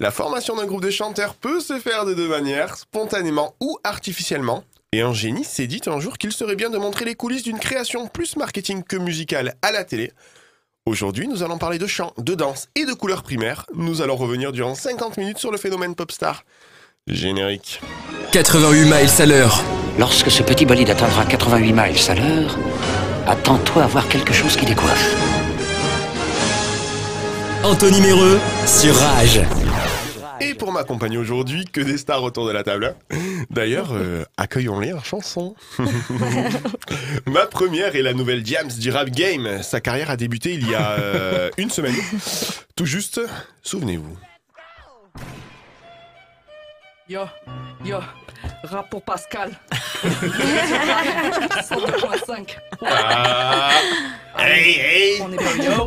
La formation d'un groupe de chanteurs peut se faire de deux manières, spontanément ou artificiellement. Et un génie s'est dit un jour qu'il serait bien de montrer les coulisses d'une création plus marketing que musicale à la télé. Aujourd'hui, nous allons parler de chant, de danse et de couleurs primaires. Nous allons revenir durant 50 minutes sur le phénomène popstar. Générique. 88 miles à l'heure. Lorsque ce petit bolide atteindra 88 miles à l'heure, attends-toi à voir quelque chose qui décoiffe. Anthony Méreux sur Rage. Et pour m'accompagner aujourd'hui, que des stars autour de la table. D'ailleurs, euh, accueillons-les en chanson. Ma première est la nouvelle Diams du rap game. Sa carrière a débuté il y a euh, une semaine. Tout juste, souvenez-vous. Yo, yo, rap pour Pascal. 102.5. Ah, hey, hey. On est pas yo.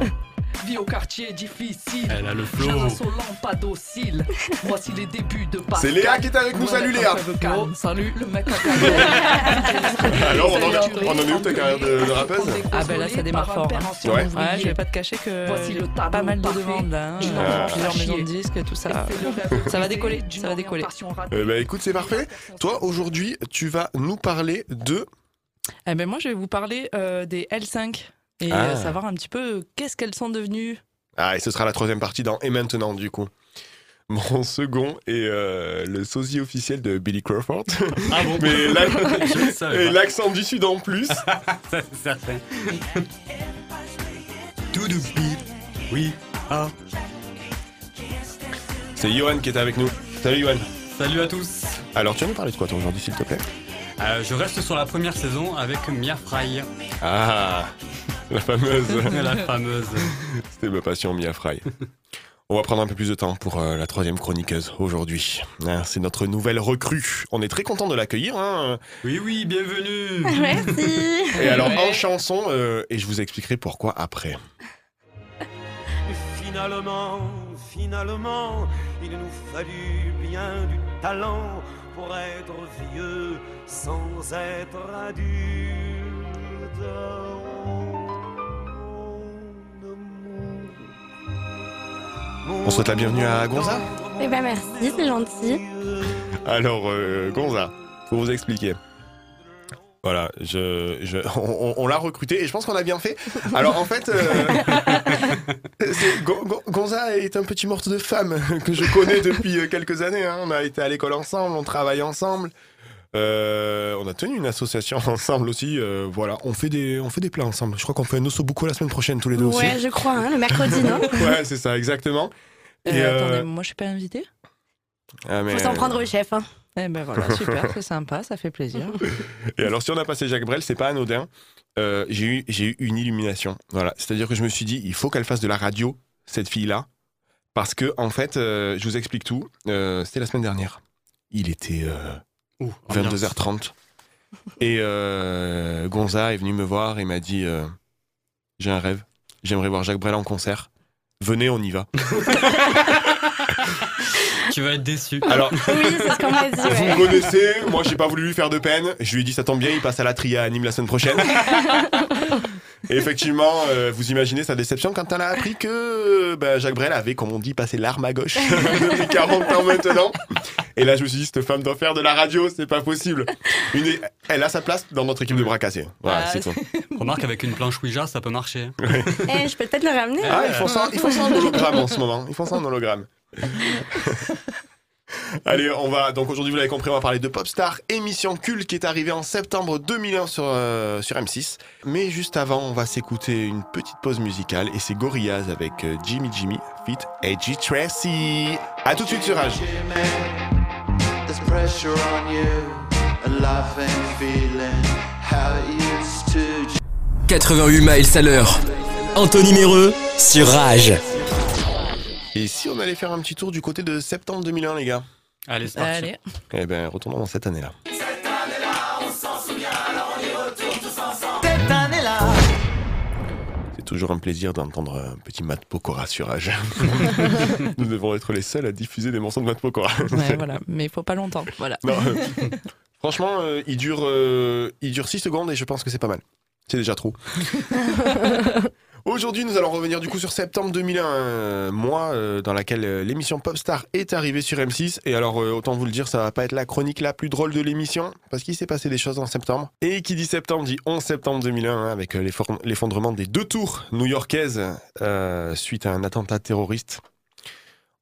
Vie au quartier difficile. Elle a le flow. Jeune insolent, pas docile. Voici les débuts de Pascal. C'est Léa qui est avec nous. Salut Léa. Oh, salut, le mec à Alors, on en, on en est où ta carrière de, de rappeuse Ah ben là, ça démarre fort, hein. Ouais. Ouais, je vais pas te cacher que Voici le pas mal de demandes là. hein. Ah. Plusieurs maisons de disques et tout ça. Ça va décoller, ça va décoller. Eh ben, écoute, c'est parfait. Toi, aujourd'hui, tu vas nous parler de... Eh ben moi, je vais vous parler euh, des L5 et Ah. euh, savoir un petit peu qu'est-ce qu'elles sont devenues? Ah, et ce sera la troisième partie dans Et maintenant, du coup. Mon second est euh, le sosie officiel de Billy Crawford. Ah bon? Mais Et l'accent du sud en plus. Ça, c'est certain. Tout de. Oui. Ah. C'est Johan qui est avec nous. Salut Johan. Salut à tous. Alors, tu vas nous parler de quoi toi aujourd'hui, s'il te plaît? Euh, je reste sur la première saison avec Mia Fry, Ah, la fameuse. la fameuse. C'était ma passion, Mia Fry. On va prendre un peu plus de temps pour euh, la troisième chroniqueuse aujourd'hui. Hein, c'est notre nouvelle recrue. On est très content de l'accueillir. hein. Oui, oui, bienvenue. Merci. Et alors en chanson, euh, et je vous expliquerai pourquoi après. Finalement, finalement, il nous fallut bien du talent pour être vieux sans être adulte. On souhaite la bienvenue à Gonza Eh ben merci, c'est gentil. Alors euh, Gonza, pour vous expliquer. Voilà, je, je- on, l'a recruté et je pense qu'on a bien fait. Alors en fait, euh, Gonza est un petit morte de femme que je connais depuis quelques années. hein. On a été à l'école ensemble, on travaille ensemble. Euh, on a tenu une association ensemble aussi. euh, voilà, on fait des, on fait des plats ensemble. Je crois qu'on fait un osso beaucoup la semaine prochaine tous les deux Ouais, je crois, hein, le mercredi, non aussi. Ouais, c'est ça, exactement. Euh, Et, euh, Attendez, moi je suis pas invitée Ah, mais- Faut s'en prendre au chef. Hein. Eh ben voilà, super, c'est sympa, ça fait plaisir. Et alors, si on a passé Jacques Brel, c'est pas anodin. Euh, j'ai eu, j'ai eu une illumination. Voilà. C'est-à-dire que je me suis dit, il faut qu'elle fasse de la radio, cette fille-là. Parce que, en fait, euh, je vous explique tout. Euh, C'était la semaine dernière. Il était euh, Ouh, ambiance. 22h30. Et euh, Gonza est venu me voir et m'a dit euh, J'ai un rêve. J'aimerais voir Jacques Brel en concert. Venez, on y va. Tu vas être déçu. Alors, Oui, c'est ce qu'on m'a dit. Vous me connaissez, moi j'ai pas voulu lui faire de peine. Je lui ai dit ça tombe bien, il passe à la tria à Nîmes la semaine prochaine. Et effectivement, euh, vous imaginez sa déception quand elle a appris que bah, Jacques Brel avait, comme on dit, passé l'arme à gauche depuis 40 ans maintenant. Et là, je me suis dit, cette femme doit faire de la radio, c'est pas possible. Une- Elle a sa place dans notre équipe de bras cassés. Voilà, Ah, c'est tout. Remarque, avec une planche Ouija, ça peut marcher. Eh, je peux peut-être le ramener. Ah, ils font ça, ils font ça en hologramme en ce moment. Ils font ça en hologramme. Allez, on va. Donc aujourd'hui, vous l'avez compris, on va parler de Popstar, émission culte qui est arrivée en septembre 2001 sur, euh, sur M6. Mais juste avant, on va s'écouter une petite pause musicale et c'est Gorillaz avec euh, Jimmy Jimmy Fit Edgy Tracy. À tout de suite sur Rage. There's pressure on you, and life ain't feeling how it used to. 88 miles à l'heure. Anthony Méreux sur Rage. Et si on allait faire un petit tour du côté de septembre 2001, les gars Allez, c'est parti. Allez, Eh ben, retournons dans cette année-là. Cette année-là, C'est toujours un plaisir d'entendre un petit Matt Pokora sur Rage. Nous devons être les seuls à diffuser des morceaux de Matt Pokora. ouais, voilà, mais il faut pas longtemps, voilà. Non, euh, franchement, euh, il dure, euh, il dure 6 secondes et je pense que c'est pas mal. C'est déjà trop. Aujourd'hui, nous allons revenir du coup sur septembre 2001, euh, mois euh, dans laquelle euh, l'émission Popstar est arrivée sur M6. Et alors, autant vous le dire, ça va pas être la chronique la plus drôle de l'émission, parce qu'il s'est passé des choses en septembre. Et qui dit septembre dit 11 septembre 2001, hein, avec l'effondrement des deux tours new-yorkaises suite à un attentat terroriste.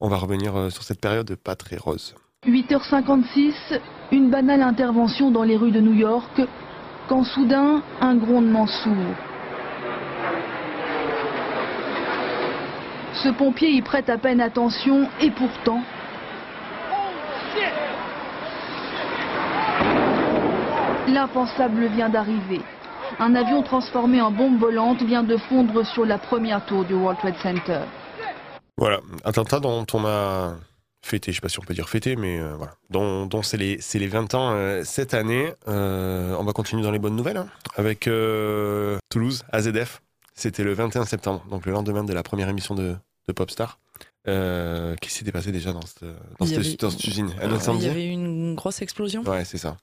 On va revenir sur cette période pas très rose. 8h56, une banale intervention dans les rues de New York, quand soudain, un grondement sourd. Ce pompier y prête à peine attention et pourtant... L'impensable vient d'arriver. Un avion transformé en bombe volante vient de fondre sur la première tour du World Trade Center. Voilà, attentat dont on a fêté, je sais pas si on peut dire fêté, mais euh, voilà, dont, c'est les, c'est les 20 ans euh, cette année. Euh, on va continuer dans les bonnes nouvelles hein, avec Toulouse, AZF. C'était le 21 septembre, donc le lendemain de la première émission de, de Popstar. Euh, Qu'est-ce qui s'était passé déjà dans cette, dans cette, avait- dans cette usine? Un Il y avait eu une grosse explosion. Ouais, c'est ça.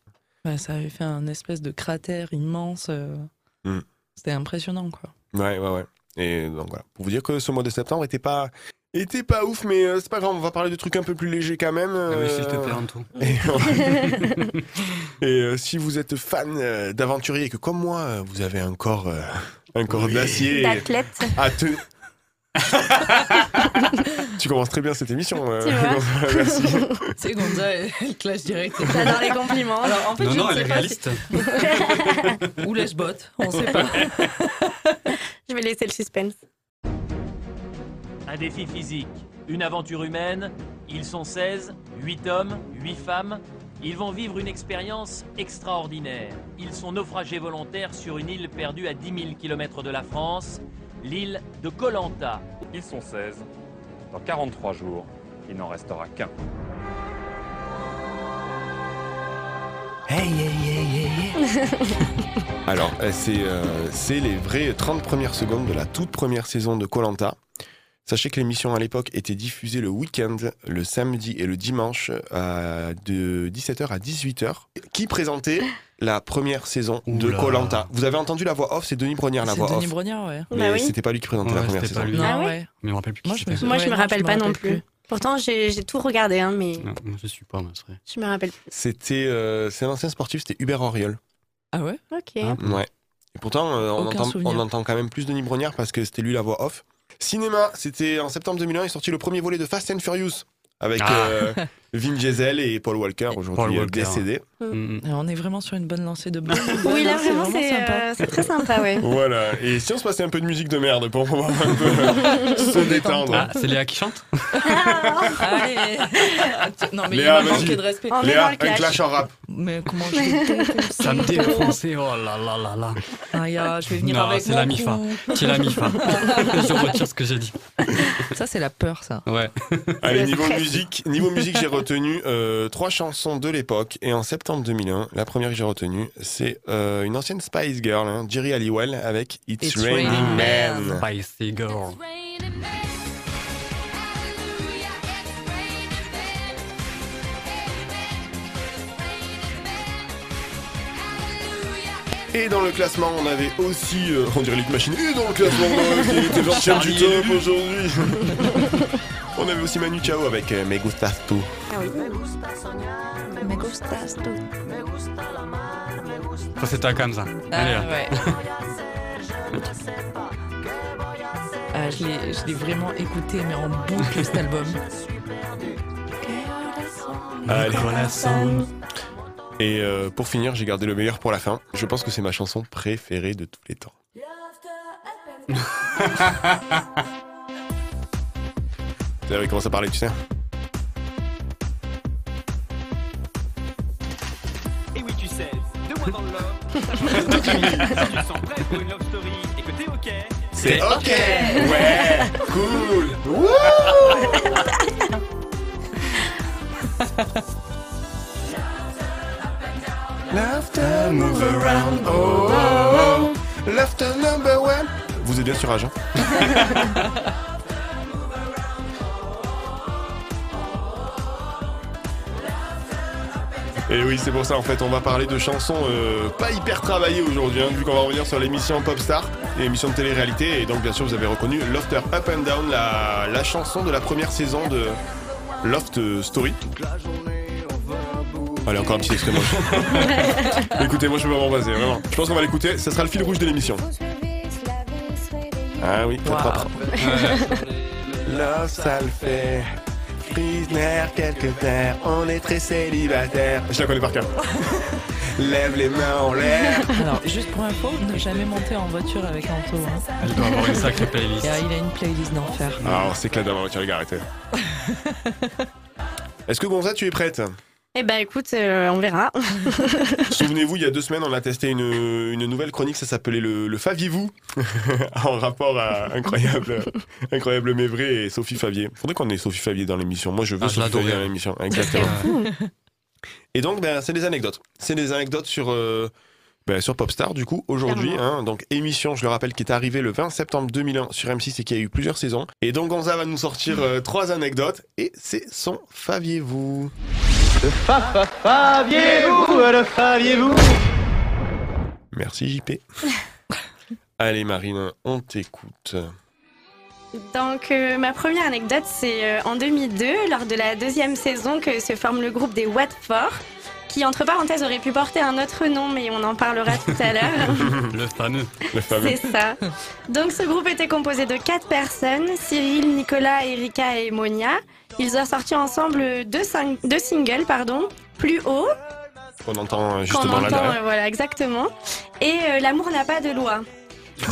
Ouais, ça avait fait un espèce de cratère immense. euh, Mm. C'était impressionnant, quoi. Ouais, ouais, ouais. Et donc voilà, pour vous dire que ce mois de septembre était pas, était pas ouf, mais euh, c'est pas grave, on va parler de trucs un peu plus légers quand même. Ah oui, s'il te euh, plaît, Anto. Et, Et, euh, si vous êtes fan euh, d'aventurier et que comme moi, vous avez un corps, euh, un corps d'acier D'athlète. à te... tu commences très bien cette émission. euh, Merci. C'est Gonza, elle, clash direct. J'adore les compliments. Alors, en fait, Non, je non, ne elle sais est réaliste. Ou lèche-botte, on sait pas. Je vais laisser le suspense. Un défi physique, une aventure humaine. Ils sont 16, 8 hommes, 8 femmes. Ils vont vivre une expérience extraordinaire. Ils sont naufragés volontaires sur une île perdue à 10 000 km de la France, l'île de Colanta. Ils sont 16. Dans 43 jours, il n'en restera qu'un. Alors, euh, c'est euh, c'est les vraies 30 premières secondes de la toute première saison de Colanta. Sachez que l'émission à l'époque était diffusée le week-end, le samedi et le dimanche, à- de 17h à 18h. Qui présentait la première saison de Oula. Colanta Vous avez entendu la voix off, c'est Denis Brognard la voix Denis off. Brognard, ouais. Mais Bah oui. c'était pas lui qui présentait la première saison. lui. Non, Ah ouais. Mais je me rappelle plus Moi, qui je me. Moi, je me non, rappelle pas non plus. plus. Pourtant, j'ai tout regardé, hein, mais Non, je suis pas, moi, c'est vrai. je me rappelle plus. C'était euh, c'est un ancien sportif, c'était Hubert Auriol. Ah ouais? Ok. Ah. Ouais. Et pourtant, euh, entend, on entend quand même plus Denis Brognard parce que c'était lui la voix off. Cinéma, c'était en septembre 2001, est sorti le premier volet de Fast and Furious avec Ah. euh, Vin Diesel et Paul Walker, aujourd'hui euh, Walker. décédé. Mm, mm. Et On est vraiment sur une bonne lancée de bonnes Oui, là, hein, vraiment, vraiment c'est sympa. euh, c'est très sympa, ouais. Voilà. Et si on se passait un peu de musique de merde pour pouvoir un peu se détendre. Ah, c'est Léa qui chante Allez Non, mais Léa, il manqué de respect. On Léa, un clash. clash en rap. Mais comment je vais Ça me défonçait, oh là là là là. Ah, ya, je vais venir Non, avec c'est la MIFA. C'est la MIFA. je retire ce que j'ai dit. Ça, c'est la peur, ça. Ouais. Allez, Le niveau stress. musique, niveau musique, j'ai retenu euh, trois chansons de l'époque. Et en septembre 2001, la première que j'ai retenue, c'est euh, une ancienne Spice Girl, hein, Jerry Halliwell, avec It's, It's Raining Raining Man. Spicy girl. Et dans le classement, on avait aussi, euh, on dirait Lick Machine, et dans le classement, on avait qui était genre chaîne du top aujourd'hui. on avait aussi Manu Chao avec euh, Me Gustas Tu. Ah oui. Me gustas tú. Ça, c'était comme ça. Allez, Ah, là. ouais. Ah, je l'ai- je l'ai vraiment écouté, mais en boucle, cet album. Allez. Corazon. Et euh, pour finir, j'ai gardé le meilleur pour la fin. Je pense que c'est ma chanson préférée de tous les temps. Vous savez comment ça parlait, tu sais Et oui, tu sais, deux mois dans le love. si tu sens prêt pour une love story et que t'es ok, C'est ok Ouais Cool Wouh Laughter move around oh, oh, oh. Laughter number one Vous êtes bien sur hein Et oui, c'est pour ça en fait, on va parler de chansons euh, pas hyper travaillées aujourd'hui, hein, vu qu'on va revenir sur l'émission Popstar, l'émission de télé-réalité. Et donc, bien sûr, vous avez reconnu Lofter Up and Down, la, la chanson de la première saison de Loft Story. Allez, encore un petit extrait. moi. Écoutez, moi je peux pas m'en vraiment. Je pense qu'on va l'écouter, ça sera le fil rouge de l'émission. Ah oui, très Waouh. propre. Love, ça le fait. Prisoner quelque terre, on est très célibataire. Je la connais par cœur. Lève les mains en l'air. Alors, juste pour info, ne jamais monter en voiture avec Anto. hein. Il doit avoir une sacrée playlist. Et, euh, il a une playlist d'enfer. Ah, on s'éclate dans la voiture, les gars, arrêtez. Est-ce que Gonza, tu es prête? Eh ben écoute, euh, on verra. Souvenez-vous, il y a deux semaines, on a testé une, une nouvelle chronique, ça s'appelait le, le Faviez-vous, en rapport à incroyable, incroyable Mévré et Sophie Favier. Faudrait qu'on ait Sophie Favier dans l'émission. Moi, je veux Ah, Sophie. Favier dans l'émission. Exactement. Et donc, ben, c'est des anecdotes. C'est des anecdotes sur, euh, ben, sur Popstar, du coup, aujourd'hui. Hein, donc, émission, je le rappelle, qui est arrivée le 20 septembre 2001 sur M6 et qui a eu plusieurs saisons. Et donc, Gonza va nous sortir euh, trois anecdotes et c'est son Faviez-vous. Le fa fa faviez-vous, le faviez-vous? Merci, JP. Allez, Marine, on t'écoute. Donc euh, ma première anecdote, c'est euh, en 2002, lors de la deuxième saison, que se forme le groupe des Watford, qui entre parenthèses aurait pu porter un autre nom, mais on en parlera tout à l'heure. Le fameux. Le fameux. C'est ça. Donc ce groupe était composé de quatre personnes, Cyril, Nicolas, Erika et Monia. Ils ont sorti ensemble deux, sing- deux singles, pardon, Plus haut, On entend euh, qu'on justement là entend, euh, voilà, exactement, et euh, L'amour n'a pas de loi.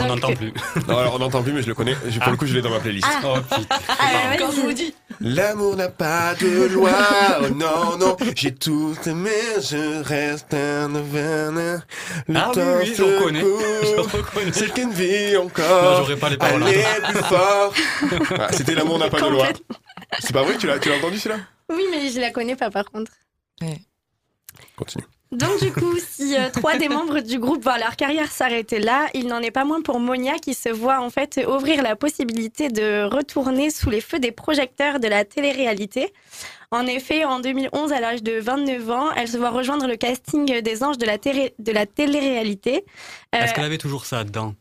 On n'entend plus. Non, alors on n'entend plus, mais je le connais. Pour le coup, je l'ai dans ma playlist. Ah. Oh putain. Ah, bah, Quand je vous dis, L'amour n'a pas de loi. Oh non, non. J'ai tout aimé, je reste un nirvana. Le Ah oui, temps oui, se je reconnais. court. Je reconnais. C'est qu'une vie Non, encore. j'aurais pas les paroles. Allez plus fort. Ah, C'était l'amour n'a pas de loi. C'est pas vrai, tu l'as, tu l'as entendu celui-là? Oui, mais je la connais pas par contre. Continue. Donc du coup, si euh, trois des membres du groupe voient leur carrière s'arrêter là, il n'en est pas moins pour Monia qui se voit en fait ouvrir la possibilité de retourner sous les feux des projecteurs de la télé-réalité. En effet, en 2011, à l'âge de 29 ans, elle se voit rejoindre le casting des anges de la, télé- de la télé-réalité. Euh, Est-ce qu'elle avait toujours sa dent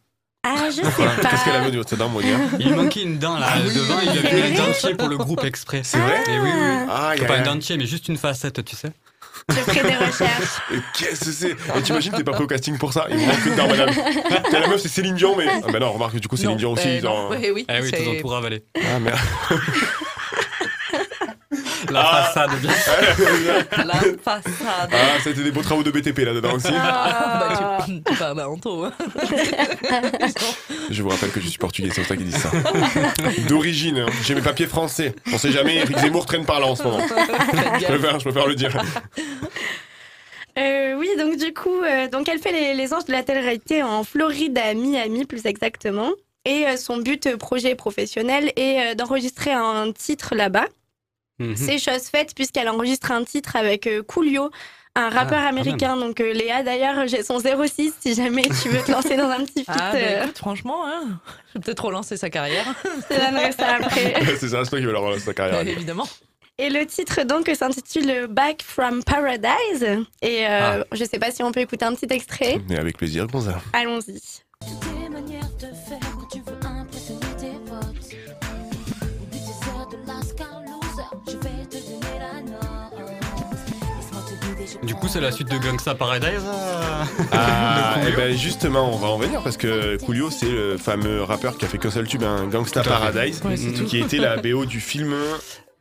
Ah, je sais Voilà. pas. Qu'est-ce qu'elle avait de cette dame, Monia Il manquait une dent là devant, il avait mis un dentier pour le groupe exprès. C'est vrai Et oui, oui, oui. Ah, y a Pas un dentier, mais juste une facette, tu sais. Je ferai des recherches. Qu'est-ce que c'est Et t'imagines, t'es pas pris au casting pour ça Il me manque une dent, madame. T'as la meuf, c'est Céline Dion, mais. Ah, bah non, remarque, du coup, Céline non, Dion aussi. euh, dans- ouais, oui, Eh oui, c'est- tout tout ravalé. Ah, merde. La Ah. façade, bien. la façade. Ah, c'était des beaux travaux de BTP là-dedans aussi. Ah, bah, tu, parles Anto. hein. Je vous rappelle que je suis portugais, c'est pour ça qu'ils disent ça. D'origine, hein. j'ai mes papiers français. On sait jamais, Eric Zemmour traîne par là en ce moment. Je préfère, je préfère le dire. Euh, oui, donc du coup, euh, donc elle fait les, les anges de la télé-réalité en Floride, à Miami plus exactement. Et euh, son but euh, projet professionnel est euh, d'enregistrer un titre là-bas. Mhm. C'est chose faite puisqu'elle enregistre un titre avec euh, Coolio, un rappeur Ah, quand américain. Donc euh, Léa, d'ailleurs, j'ai son 06 si jamais tu veux te lancer dans un petit feat. Ah, bah, euh, écoute, franchement, hein, je vais peut-être relancer sa carrière. donnerai ça après. c'est ça, c'est qui leur relancer sa carrière. Évidemment. Et le titre donc s'intitule Back from Paradise. Et euh, Ah. je sais pas si on peut écouter un petit extrait. Mais avec plaisir, Gonza. Allons-y. Des manières de faire Du coup, c'est la suite de Gangsta Paradise euh, Ah, et Coolio. ben justement, on va en venir parce que Coolio, c'est le fameux rappeur qui a fait qu'un seul tube, un Gangsta. Paradise, Ouais, qui était la BO du film.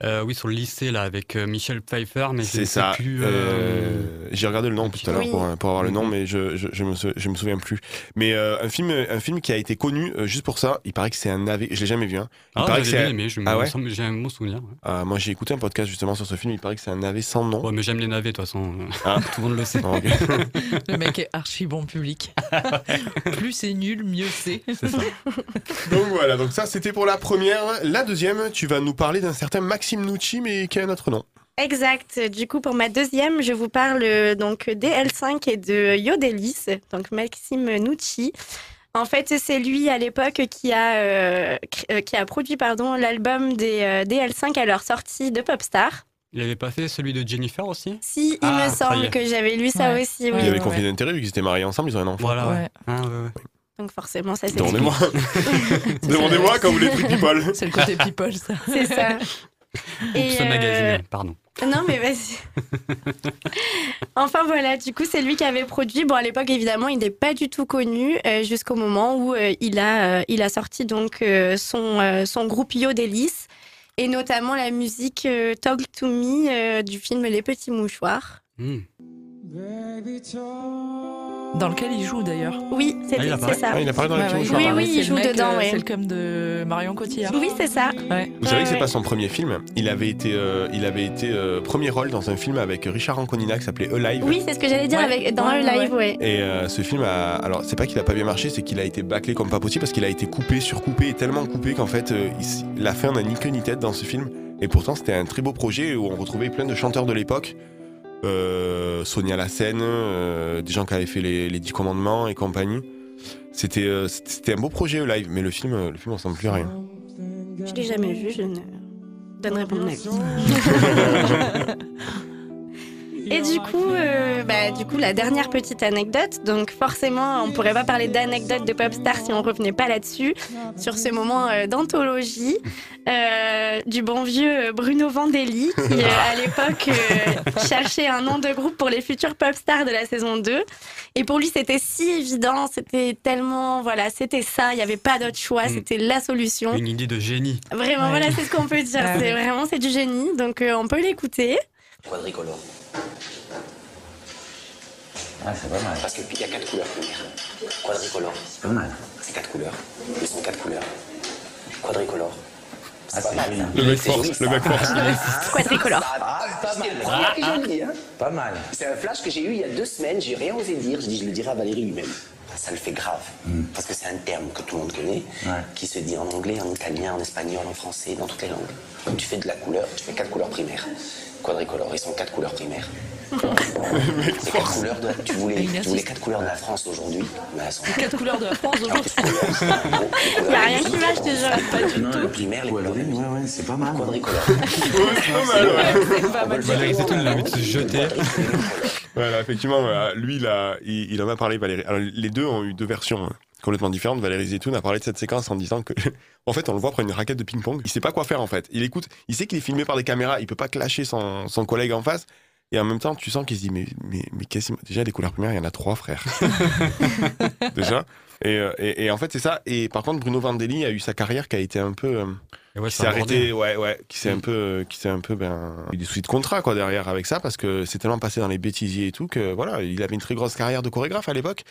Euh, oui, sur le lycée, là, avec euh, Michel Pfeiffer, mais C'est ça. euh, euh, J'ai regardé le nom tout à l'heure pour, pour avoir le nom, Mhm. mais je, je, je me, sou- je me souviens plus. Mais euh, un film, un film qui a été connu euh, juste pour ça. Il paraît que c'est un navet. Je l'ai jamais vu. Hein. Il Ah, paraît que bien aimé, je Ah ouais? j'ai un bon souvenir. ouais. Ah, moi, j'ai écouté un podcast justement sur ce film. Il paraît que c'est un navet sans nom. Ouais, mais j'aime les navets, de toute façon. Ah. Tout le monde le sait. Le mec est archi bon public. Plus c'est nul, mieux c'est. C'est ça. donc voilà. Donc ça, c'était pour la première. La deuxième, tu vas nous parler d'un certain Maxime Nucci, mais qui a un autre nom. Exact. Du coup, pour ma deuxième, je vous parle euh, donc d'L5 et de Yodelis, donc Maxime Nucci. En fait, c'est lui à l'époque qui a euh, qui a produit pardon l'album des euh, DL5 à leur sortie de Popstar. Il avait pas fait celui de Jennifer aussi? Si, il Ah, me y semble que j'avais lu ça Ouais. aussi. Il y avait conflit d'intérêt vu qu'ils étaient mariés ensemble, ils ont un enfant. Voilà, ouais. Ouais. Ah, ouais, ouais. Donc forcément, ça s'explique. Demandez-moi. Demandez-moi quand vous voulez people. C'est le côté people, ça. C'est ça. Et, Ce euh, magazine, pardon. Non, mais vas-y. enfin voilà, du coup, c'est lui qui avait produit. Bon, à l'époque, évidemment, il n'est pas du tout connu euh, jusqu'au moment où euh, il, a, euh, il a sorti donc euh, son, euh, son groupe Yodelis et notamment la musique euh, Talk to Me euh, du film Les Petits Mouchoirs. Hmm. Dans lequel il joue d'ailleurs. Oui, c'est Ah, ça. Ah, il apparaît dans les Ouais, ouais. Oui, oui, il joue mec, dedans, euh, ouais. C'est le com de Marion Cotillard. Oui, c'est ça. Ouais. Vous savez Ouais, que c'est ouais. pas son premier film. Il avait été, euh, il avait été euh, premier rôle dans un film avec Richard Anconina qui s'appelait Alive. Oui, c'est ce que j'allais dire Ouais. avec, dans Ouais, un ouais. Et euh, ce film a. Alors, c'est pas qu'il a pas bien marché, c'est qu'il a été bâclé comme pas possible parce qu'il a été coupé, surcoupé et tellement coupé qu'en fait, euh, il- la fin n'a ni queue ni tête dans ce film. Et pourtant, c'était un très beau projet où on retrouvait plein de chanteurs de l'époque. Euh, Sonia Lassen, euh, des gens qui avaient fait les, les 10 commandements et compagnie. C'était euh, c'était un beau projet live, mais le film, euh, le film, on sent plus rien. Je l'ai jamais vu, je ne donnerai pas mon avis. Et du coup, euh, bah, du coup, la dernière petite anecdote. Donc, forcément, on pourrait pas parler d'anecdote de Popstar si on revenait pas là-dessus, sur ce moment euh, d'anthologie euh, du bon vieux Bruno Vandelli, qui à l'époque cherchait un nom de groupe pour les futurs Popstars de la saison 2. Et pour lui, c'était si évident, c'était tellement, voilà, c'était ça, il n'y avait pas d'autre choix, Mm. c'était la solution. Une idée de génie. Vraiment, Ouais. voilà, c'est ce qu'on peut dire. Ah c'est vraiment, c'est du génie. Donc, on peut l'écouter. Quadricolore. Ah, c'est pas mal. Parce qu'il y a quatre couleurs. Quadricolore. C'est pas mal. C'est quatre couleurs. Ils sont quatre couleurs. Quadricolore. C'est pas mal. Le mec C'est force, le mec force. Quadricolore. Ah, pas mal. Que le dis, hein. Pas mal. C'est un flash que j'ai eu il y a deux semaines, j'ai rien osé dire. Je dis, je le dirai à Valérie lui-même. Ça le fait grave. Parce que c'est un terme que tout le monde connaît, qui se dit en anglais, en italien, en espagnol, en français, dans toutes les langues. Quand tu fais de la couleur, tu fais quatre couleurs primaires. Quadricolore, ils sont quatre couleurs primaires. C'est quatre couleurs de- tu, voulais, tu voulais quatre couleurs de la France aujourd'hui, mais elles sont Quatre couleurs de la France aujourd'hui. Il n'y a rien qui je te jure. non, les primaires, les couleurs ouais, ouais, c'est pas mal. Quadricolore. Valérie Zetoun, il a envie de se jeter. Voilà, effectivement, lui, il, a- il, il en a parlé, Valérie. Alors, les deux ont eu deux versions hein, complètement différentes. Valérie Zetoun a parlé de cette séquence en disant que, en fait, on le voit prendre une raquette de ping-pong. Il sait pas quoi faire, en fait. Il écoute, il sait qu'il est filmé par des caméras, il peut pas clasher son, son collègue en face. Et en même temps, tu sens qu'il se dit, mais, mais, mais quasiment, déjà, les couleurs primaires, il y en a trois, frère. déjà. Et, euh, et, et en fait, c'est ça. Et par contre, Bruno Vandelli a eu sa carrière qui a été un peu. euh, ouais, qui s'est arrêté, bordel. ouais, ouais, qui s'est un peu, euh, qui s'est un peu, ben, il y a eu des soucis de contrat, quoi, derrière avec ça, parce que c'est tellement passé dans les bêtisiers et tout que, voilà, il avait une très grosse carrière de chorégraphe à l'époque.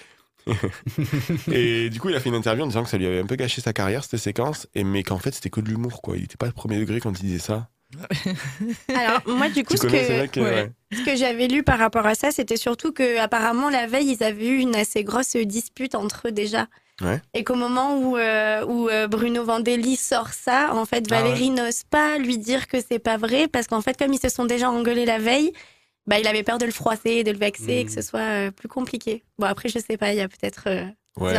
et du coup, il a fait une interview en disant que ça lui avait un peu gâché sa carrière, cette séquence, et, mais qu'en fait, c'était que de l'humour, quoi. Il était pas le premier degré quand il disait ça. Alors, moi, du coup, ce que, mecs, ouais. ce que j'avais lu par rapport à ça, c'était surtout que apparemment la veille, ils avaient eu une assez grosse dispute entre eux déjà. Ouais. Et qu'au moment où, euh, où euh, Bruno Vandelli sort ça, en fait, Ah Valérie n'ose pas lui dire que c'est pas vrai, parce qu'en fait, comme ils se sont déjà engueulés la veille, bah, il avait peur de le froisser, de le vexer, Hmm. que ce soit euh, plus compliqué. Bon, après, je sais pas, il y a peut-être euh, Ouais,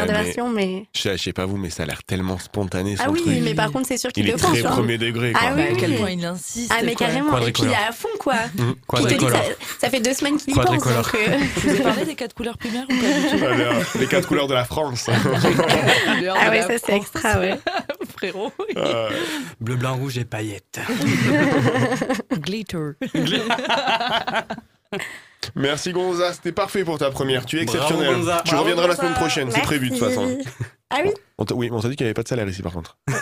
mais-. Je sais, je sais pas vous, mais ça a l'air tellement spontané, son Ah oui, truc. mais par contre, c'est sûr qu'il Il est très hein. premier degré, quoi. Ah oui, à quel point il insiste. Ah, mais quoi. carrément, et puis il Quadricolore. est à fond, quoi. Mmh. Te dit ça, ça fait deux semaines qu'il y pense. Donc, euh, Je vous ai parlé des quatre couleurs primaires ou pas du tout Alors, les quatre couleurs de la France. Ah ouais, ça c'est extra, ouais. Frérot. Euh, Bleu, blanc, rouge et paillettes. Glitter. Merci Gonza, c'était parfait pour ta première. Tu es Bravo, exceptionnel. Gonza. Tu Bravo, reviendras la semaine prochaine, c'est prévu de toute façon. Ah oui On oui, mais on t'a dit qu'il n'y avait pas de salaire ici par contre. Ah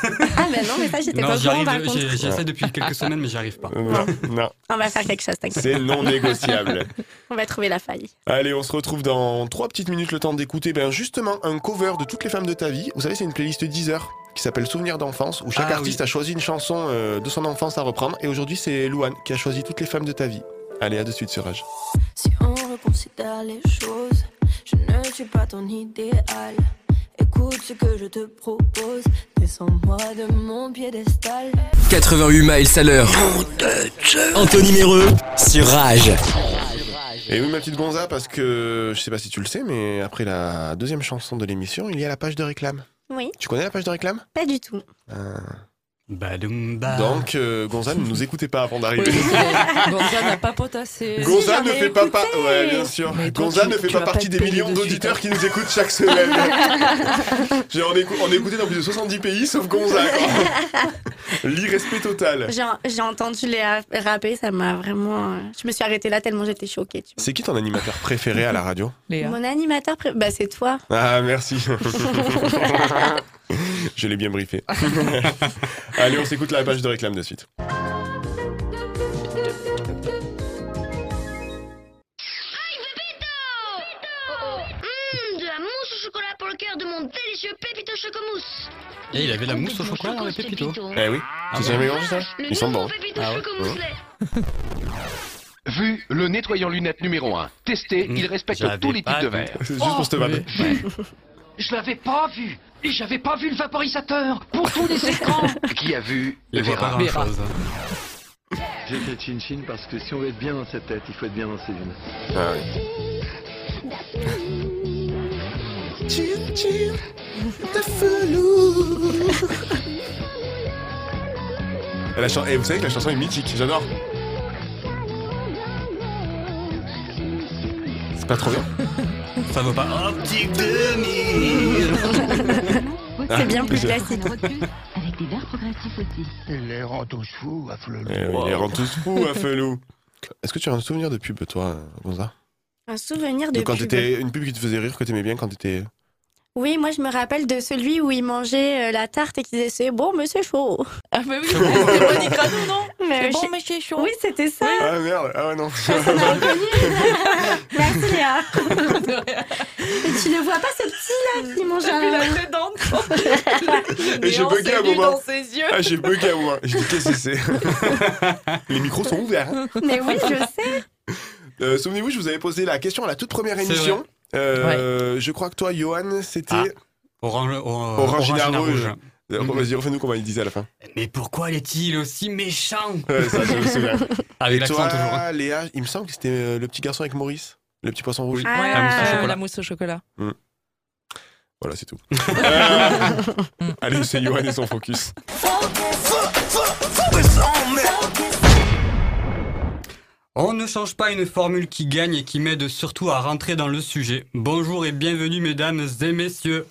bah non, mais ça j'étais pas au par contre. j'essaie depuis quelques semaines, mais j'y arrive pas. Non, non, On va faire quelque chose, t'inquiète. c'est non négociable. On va trouver la faille. Allez, on se retrouve dans trois petites minutes, le temps d'écouter ben, justement un cover de toutes les femmes de ta vie. Vous savez, c'est une playlist Deezer qui s'appelle Souvenirs d'enfance, où chaque Ah, artiste oui. a choisi une chanson euh, de son enfance à reprendre. Et aujourd'hui, c'est Louane qui a choisi toutes les femmes de ta vie. Allez, à de suite sur Rage. Si on reconsidère les choses, je ne suis pas ton idéal. Écoute ce que je te propose, descends-moi de mon piédestal. 88 miles à l'heure. Anthony Méreux sur Rage. Et oui, ma petite Gonza, parce que je sais pas si tu le sais, mais après la deuxième chanson de l'émission, il y a la page de réclame. Oui, Tu connais la page de réclame? Pas du tout. Ah. Donc, euh, Gonza, ne nous écoutez pas avant d'arriver. Gonza n'a pas potassé. Gonza j'en ne ai fait pas. Ouais, bien sûr. Mais toi, Gonza tu- ne fait tu pas partie pas des millions d'auditeurs qui nous écoutent chaque semaine. Genre, on, écou- on est écouté dans plus de 70 pays, sauf Gonza. quoi. L'irrespect total. J'ai entendu les rapper, ça m'a vraiment. euh, Je me suis arrêtée là tellement j'étais choquée. C'est qui ton animateur préféré à la radio? Léa. Mon animateur, pré- bah, c'est toi. Ah, merci. Je l'ai bien briefé. Allez, on s'écoute la page de réclame de suite. Hum, de la mousse au chocolat pour le cœur de mon délicieux Pépito Chocomousse. Et il avait la mousse au chocolat dans les pépitos. Eh oui, tu sais jamais mangé ça Ils sont bons. Pépito Ah ouais. Vu le nettoyant lunette numéro 1. Testé, il respecte tous les types de. C'est juste pour te vanner. Je l'avais pas vu Et j'avais pas vu le vaporisateur Pour tous les écrans Qui a vu verra. grand chose. J'ai fait Chin Chin parce que si on veut être bien dans sa tête, il faut être bien dans ses lunettes. Ah oui. Et, la chan- et vous savez que la chanson est mythique, j'adore. C'est pas trop bien Ça vaut pas. Optique demi. C'est bien plus je- classique. Avec des verres progressifs aussi. Il les rend tous fous à fleur. Eh ils les rendent tous fous à Felou. Est-ce que tu as un souvenir de pub, toi, Gonza? Un souvenir de. De quand pub. t'étais. Une pub qui te faisait rire, que t'aimais bien quand t'étais. Oui, moi je me rappelle de celui où il mangeait euh, la tarte et qu'il disait c'est bon, mais c'est chaud. Ah, mais oui, c'était Monique Rano, non Mais C'est bon, mais c'est chaud. Oui, c'était ça. Ah merde, ah ouais, non. Merci Léa. Et tu le vois pas ce petit là qui mange vu la un. tête d'encre. Et j'ai bugué à un moment. dans ses yeux. Ah, j'ai bugué à moi. J'ai dit, qu'est-ce que c'est? Les micros sont ouverts. Mais oui, je sais. Euh, Souvenez-vous, je vous avais posé la question à la toute première C'est émission. Euh, Je crois que toi, Johan, c'était. Ah, Orange, or- Orangina Orangina rouge. rouge. Euh, Vas-y, refais-nous comment il disait à la fin. Mais pourquoi est-il aussi méchant? Ouais, ça, je me souviens. Avec l'accent toujours. hein. Léa, il me semble que c'était euh, le petit garçon avec Maurice, le petit poisson rouge. Ouais, La mousse au euh, chocolat. la mousse au chocolat. Voilà, c'est tout. Euh, Allez, c'est Johan et son focus. On ne change pas une formule qui gagne et qui m'aide surtout à rentrer dans le sujet. Bonjour et bienvenue mesdames et messieurs.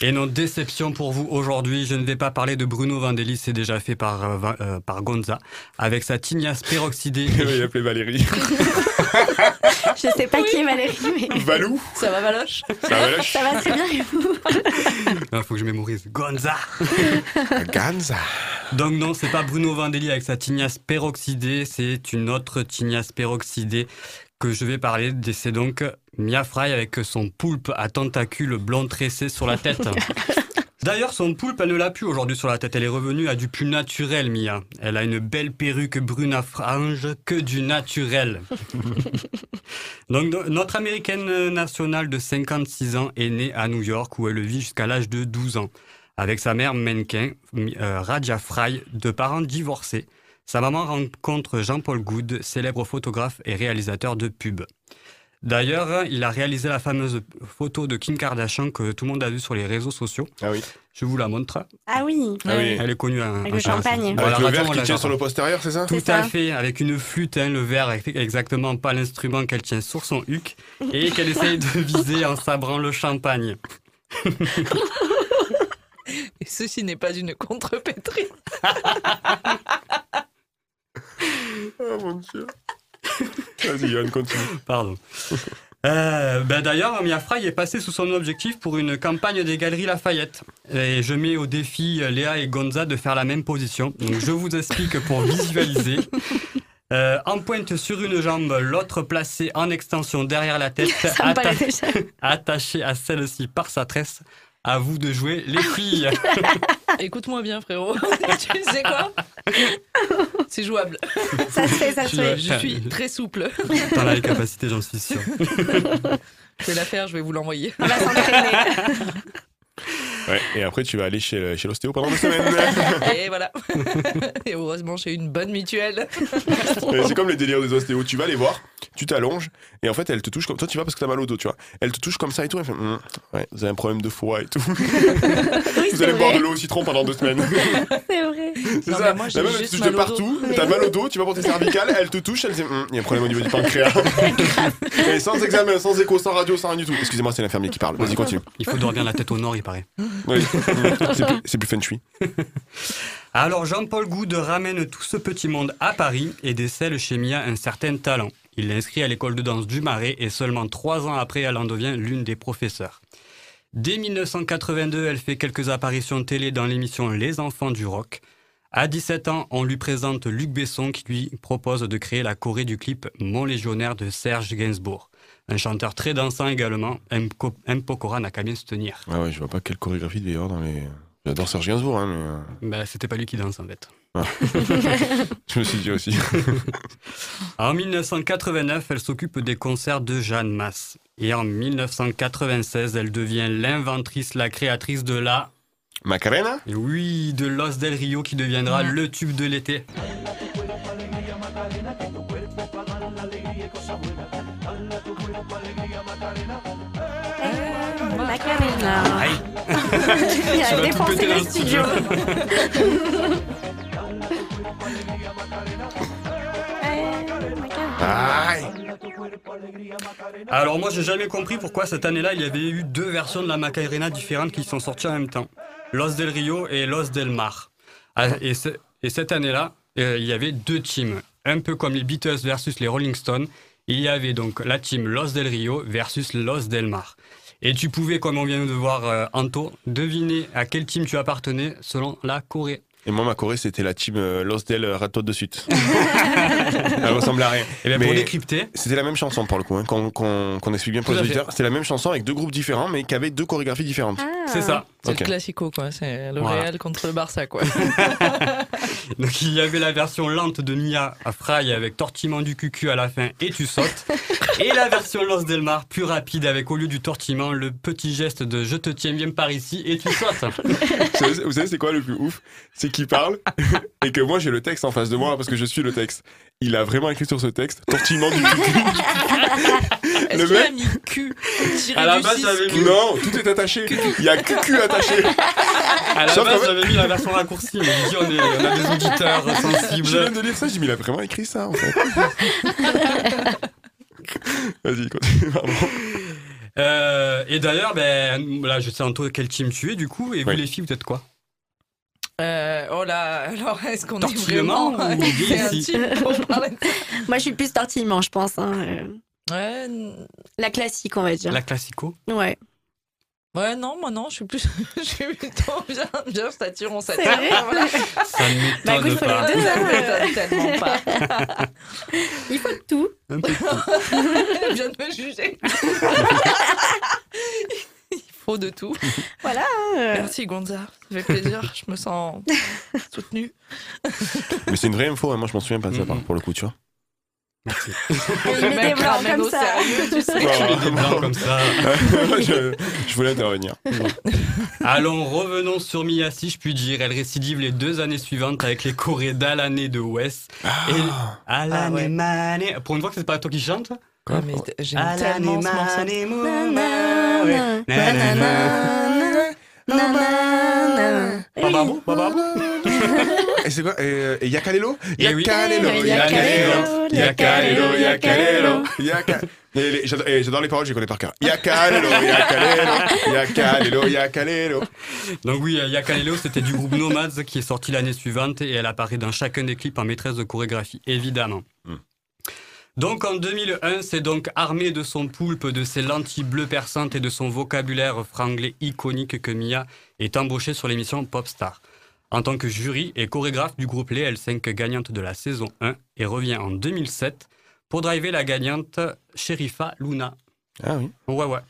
Et non déception pour vous aujourd'hui, je ne vais pas parler de Bruno Vandelli, c'est déjà fait par, euh, euh, par Gonza, avec sa tignasse peroxydée. il appelait Valérie. Je sais pas qui est Valérie, mais. Valou Ça va, Valoche Ça va, Valoche Ça va très bien et vous Il faut que je mémorise. Gonza Ganza. Donc non, c'est pas Bruno Vandelli avec sa tignasse peroxydée, c'est une autre tignasse peroxydée que je vais parler. C'est donc Mia Fry avec son poulpe à tentacules blond tressé sur la tête. D'ailleurs, son poulpe, elle ne l'a plus aujourd'hui sur la tête. Elle est revenue à du plus naturel, Mia. Elle a une belle perruque brune à franges, que du naturel. Donc, no- notre américaine nationale de 56 ans est née à New York, où elle vit jusqu'à l'âge de 12 ans. Avec sa mère mannequin, euh, Raja Fry, de parents divorcés. Sa maman rencontre Jean-Paul Good, célèbre photographe et réalisateur de pubs. D'ailleurs, il a réalisé la fameuse photo de Kim Kardashian que tout le monde a vue sur les réseaux sociaux. Ah oui. Je vous la montre. Ah oui. Ah oui. Elle est connue. hein, Avec le champagne. Bon, à la Avec le verre on qui la tient sur le postérieur, c'est ça Tout à ça. fait, avec une flûte, hein, le verre, avec exactement pas l'instrument qu'elle tient sur son huc, et qu'elle essaye de viser en sabrant le champagne. Et ceci n'est pas une contrepétrie. Oh mon dieu. Vas-y, Johan, continue. Pardon. Euh, ben D'ailleurs, Mia Fry est passée sous son objectif pour une campagne des Galeries Lafayette. Et je mets au défi euh, Léa et Gonza de faire la même position. Donc je vous explique pour visualiser. Euh, en pointe sur une jambe, l'autre placée en extension derrière la tête, atta- déjà. attachée à celle-ci par sa tresse. À vous de jouer, les filles. Écoute-moi bien, frérot. tu sais quoi? C'est jouable. Ça se fait, ça se fait. Je suis très souple. T'en as les capacités, j'en suis sûr. Je vais la faire, je vais vous l'envoyer. On va s'entraîner. Ouais, et après, tu vas aller chez, chez l'ostéo pendant deux semaines. Et voilà. Et heureusement, j'ai eu une bonne mutuelle. C'est comme les délires des ostéos. Tu vas les voir, tu t'allonges, et en fait, elle te touche comme. Toi, tu vas parce que t'as mal au dos, tu vois. Elle te touche comme ça et tout. Elle fait Hum, Ouais, vous avez un problème de foie et tout. vous allez boire de l'eau au citron pendant deux semaines. C'est vrai. C'est ça. moi, la meuf, elle te touche de partout. T'as oui. mal au dos, tu vas pour tes cervicales, elle te touche, elle dit Hum, il y a un problème au niveau du pancréas. et sans examen, sans écho, sans radio, sans rien du tout. Excusez-moi, c'est l'infirmier qui parle. Vas-y, continue. Il faut dormir la tête au nord, il Oui. C'est plus, c'est plus feng shui. Alors Jean-Paul Goude ramène tout ce petit monde à Paris et décèle chez Mia un certain talent. Il l'inscrit à l'école de danse du Marais et seulement trois ans après, elle en devient l'une des professeurs. Dès 1982, elle fait quelques apparitions télé dans l'émission Les Enfants du Rock. À 17 ans, on lui présente Luc Besson qui lui propose de créer la choré du clip Mon Légionnaire de Serge Gainsbourg. Un chanteur très dansant également, M. Co- M. Pokora n'a qu'à bien se tenir. Ouais, ouais, je vois pas quelle chorégraphie il devait y avoir dans les. J'adore Serge Gainsbourg, hein, mais. Bah, c'était pas lui qui danse en fait. ah. je me suis dit aussi. En 1989, elle s'occupe des concerts de Jeanne Masse. Et en 1996, elle devient l'inventrice, la créatrice de la... Macarena? Et oui, de Los del Rio qui deviendra le tube de l'été. Il Tu a le studio. Aïe Alors moi, j'ai jamais compris pourquoi cette année-là, il y avait eu deux versions de la Macarena différentes qui sont sorties en même temps. Los del Rio et Los del Mar. Ah, Et, ce- et cette année-là, euh, il y avait deux teams. Un peu comme les Beatles versus les Rolling Stones. Il y avait donc la team Los del Rio versus Los del Mar. Et tu pouvais, comme on vient de voir euh, Anto, deviner à quel team tu appartenais selon la Corée. Et moi, ma Corée, c'était la team euh, Los Del Ratot de suite. Elle ressemble à rien. Et bien pour décrypter, C'était la même chanson pour le coup, hein, qu'on explique bien pour les auditeurs. C'était la même chanson avec deux groupes différents, mais qui avaient deux chorégraphies différentes. c'est ça. C'est le classico, quoi. C'est le Voilà. Real contre le Barça, quoi. Donc il y avait la version lente de Mia à Fry avec tortillement du cucu à la fin et tu sautes. Et la version Los Del Mar plus rapide avec au lieu du tortillement le petit geste de je te tiens bien par ici et tu sautes. vous savez, vous savez c'est quoi le plus ouf? C'est qu'il parle et que moi j'ai le texte en face de moi parce que je suis le texte. Il a vraiment écrit sur ce texte tortillement du cul. Est-ce qu'il a mis cul À la base, j'avais cul mis- Non, tout est attaché. Il y a cucu attaché. À la Sauf base j'avais mis la version raccourcie mais j'ai dit on, est- on a des auditeurs Je viens sensibles. de lire ça, j'ai dit mais il a vraiment écrit ça en fait. Vas-y, continue. pardon. Euh, et d'ailleurs, ben, là je sais Anto quel team tu es du coup et vous Oui. les filles vous êtes quoi? Euh, oh là, alors est-ce qu'on est vraiment ou ici Moi, je suis plus tortillement, je pense. hein, euh, Ouais, La classique, on va dire. La classico Ouais. ouais, non, moi non, je suis plus, je suis plutôt bien, bien stature, on vrai Ça ne Bah, écoute, pas. les deux, hein, tellement pas. Il faut de tout. Un peu de tout. Elle vient de me juger. Faut de tout. Voilà. euh, Merci Gonza, ça fait plaisir, je me sens soutenue. Mais c'est une vraie info, hein, moi je m'en souviens pas de ça pour le coup, tu vois. Merci. mec ramène comme ça. sérieux, tu sais. Voilà. Des blancs comme ça. je, je voulais intervenir. Allons, revenons sur Mia, si je puis dire. Elle récidive les deux années suivantes avec les chorés d'Alané de West. Et Alané Ah ouais. Mané. Pour une fois que c'est pas toi qui chante Ah, mais t- j'aime tellement ce morceau. Et c'est quoi Et et Yakalelo? Yakalelo, Yakalelo, Yakalelo, Yakalelo, J'adore les paroles, je les connais par cœur. Yakalelo, Yakalelo, Yakalelo, Yakalelo. Donc oui, Yakalelo, c'était du groupe Nomads qui est sorti l'année suivante et elle apparaît dans chacun des clips en maîtresse de chorégraphie, évidemment. Donc en 2001, c'est donc armé de son poulpe, de ses lentilles bleues perçantes et de son vocabulaire franglais iconique que Mia est embauchée sur l'émission Popstar. En tant que jury et chorégraphe du groupe Les L5 gagnante de la saison 1 et revient en 2007 pour driver la gagnante Sherifa Luna. Ah oui. Ouais, ouais.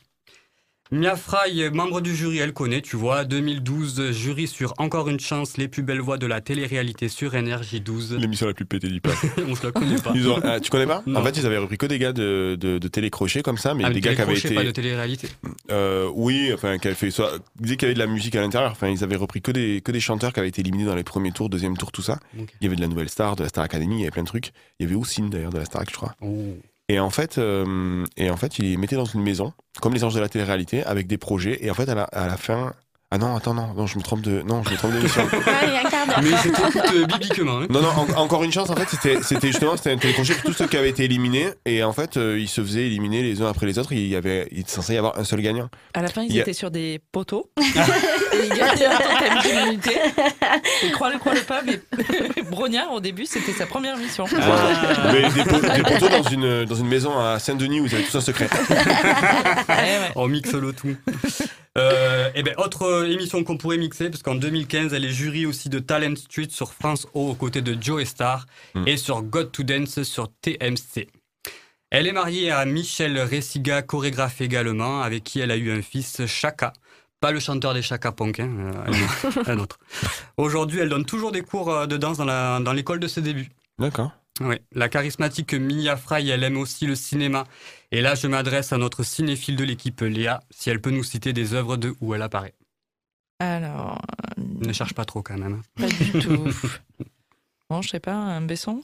Mia Fry, membre du jury, elle connaît, tu vois. 2012, jury sur Encore une chance, les plus belles voix de la télé-réalité sur Énergie 12. L'émission la plus pétée du pape. On se la connaît pas. Ont- ah, tu connais pas? Non. En fait, ils avaient repris que des gars de, de, de télécrochet comme ça, mais Ah, des gars qui avaient été. pas de télé-réalité. Euh, oui, enfin, qui avaient fait soit. Ils disaient qu'il y avait de la musique à l'intérieur. Enfin, ils avaient repris que des, que des chanteurs qui avaient été éliminés dans les premiers tours, deuxième tour, tout ça. Il y avait de la nouvelle star, de la Star Academy, il y avait plein de trucs. Il y avait Oussine d'ailleurs de la Star, je crois. Oh. Et en fait, euh, et en fait, il les mettait dans une maison, comme les anges de la télé-réalité, avec des projets. Et en fait, à la, à la fin. Ah non, attends, non, non, je me trompe de. Non, je me trompe d'émission. Ah, il y a un quart d'heure. Mais c'était tout euh, bibliquement. hein. Non, non, en- encore une chance, en fait, c'était, c'était justement, c'était un télécrochet pour tous ceux qui avaient été éliminés. Et en fait, euh, ils se faisaient éliminer les uns après les autres. Il y avait, il était censé y avoir un seul gagnant. À la fin, ils Il y a- étaient sur des poteaux. et ils gagnaient un totem d'immunité. Et crois-le, crois-le pas, mais Brognard, au début, c'était sa première mission. Voilà. Mais des, po- des poteaux dans une, dans une maison à Saint-Denis où ils avaient tous un secret. On mixe le tout. Euh, et ben autre euh, émission qu'on pourrait mixer, parce qu'en 2015, elle est jury aussi de Talent Street sur France O aux côtés de Joe Star et sur God to Dance sur TMC. Elle est mariée à Michel Ressiga, chorégraphe également, avec qui elle a eu un fils, Chaka. Pas le chanteur des Chaka Punk, hein, euh, un autre-. Aujourd'hui, elle donne toujours des cours euh, de danse dans la- dans l'école de ses débuts. D'accord. Oui, la charismatique Mia Fry, elle aime aussi le cinéma. Et là, je m'adresse à notre cinéphile de l'équipe, Léa, si elle peut nous citer des œuvres de où elle apparaît. Alors, Ne cherche pas trop quand même. pas du tout. Bon, je sais pas, un Besson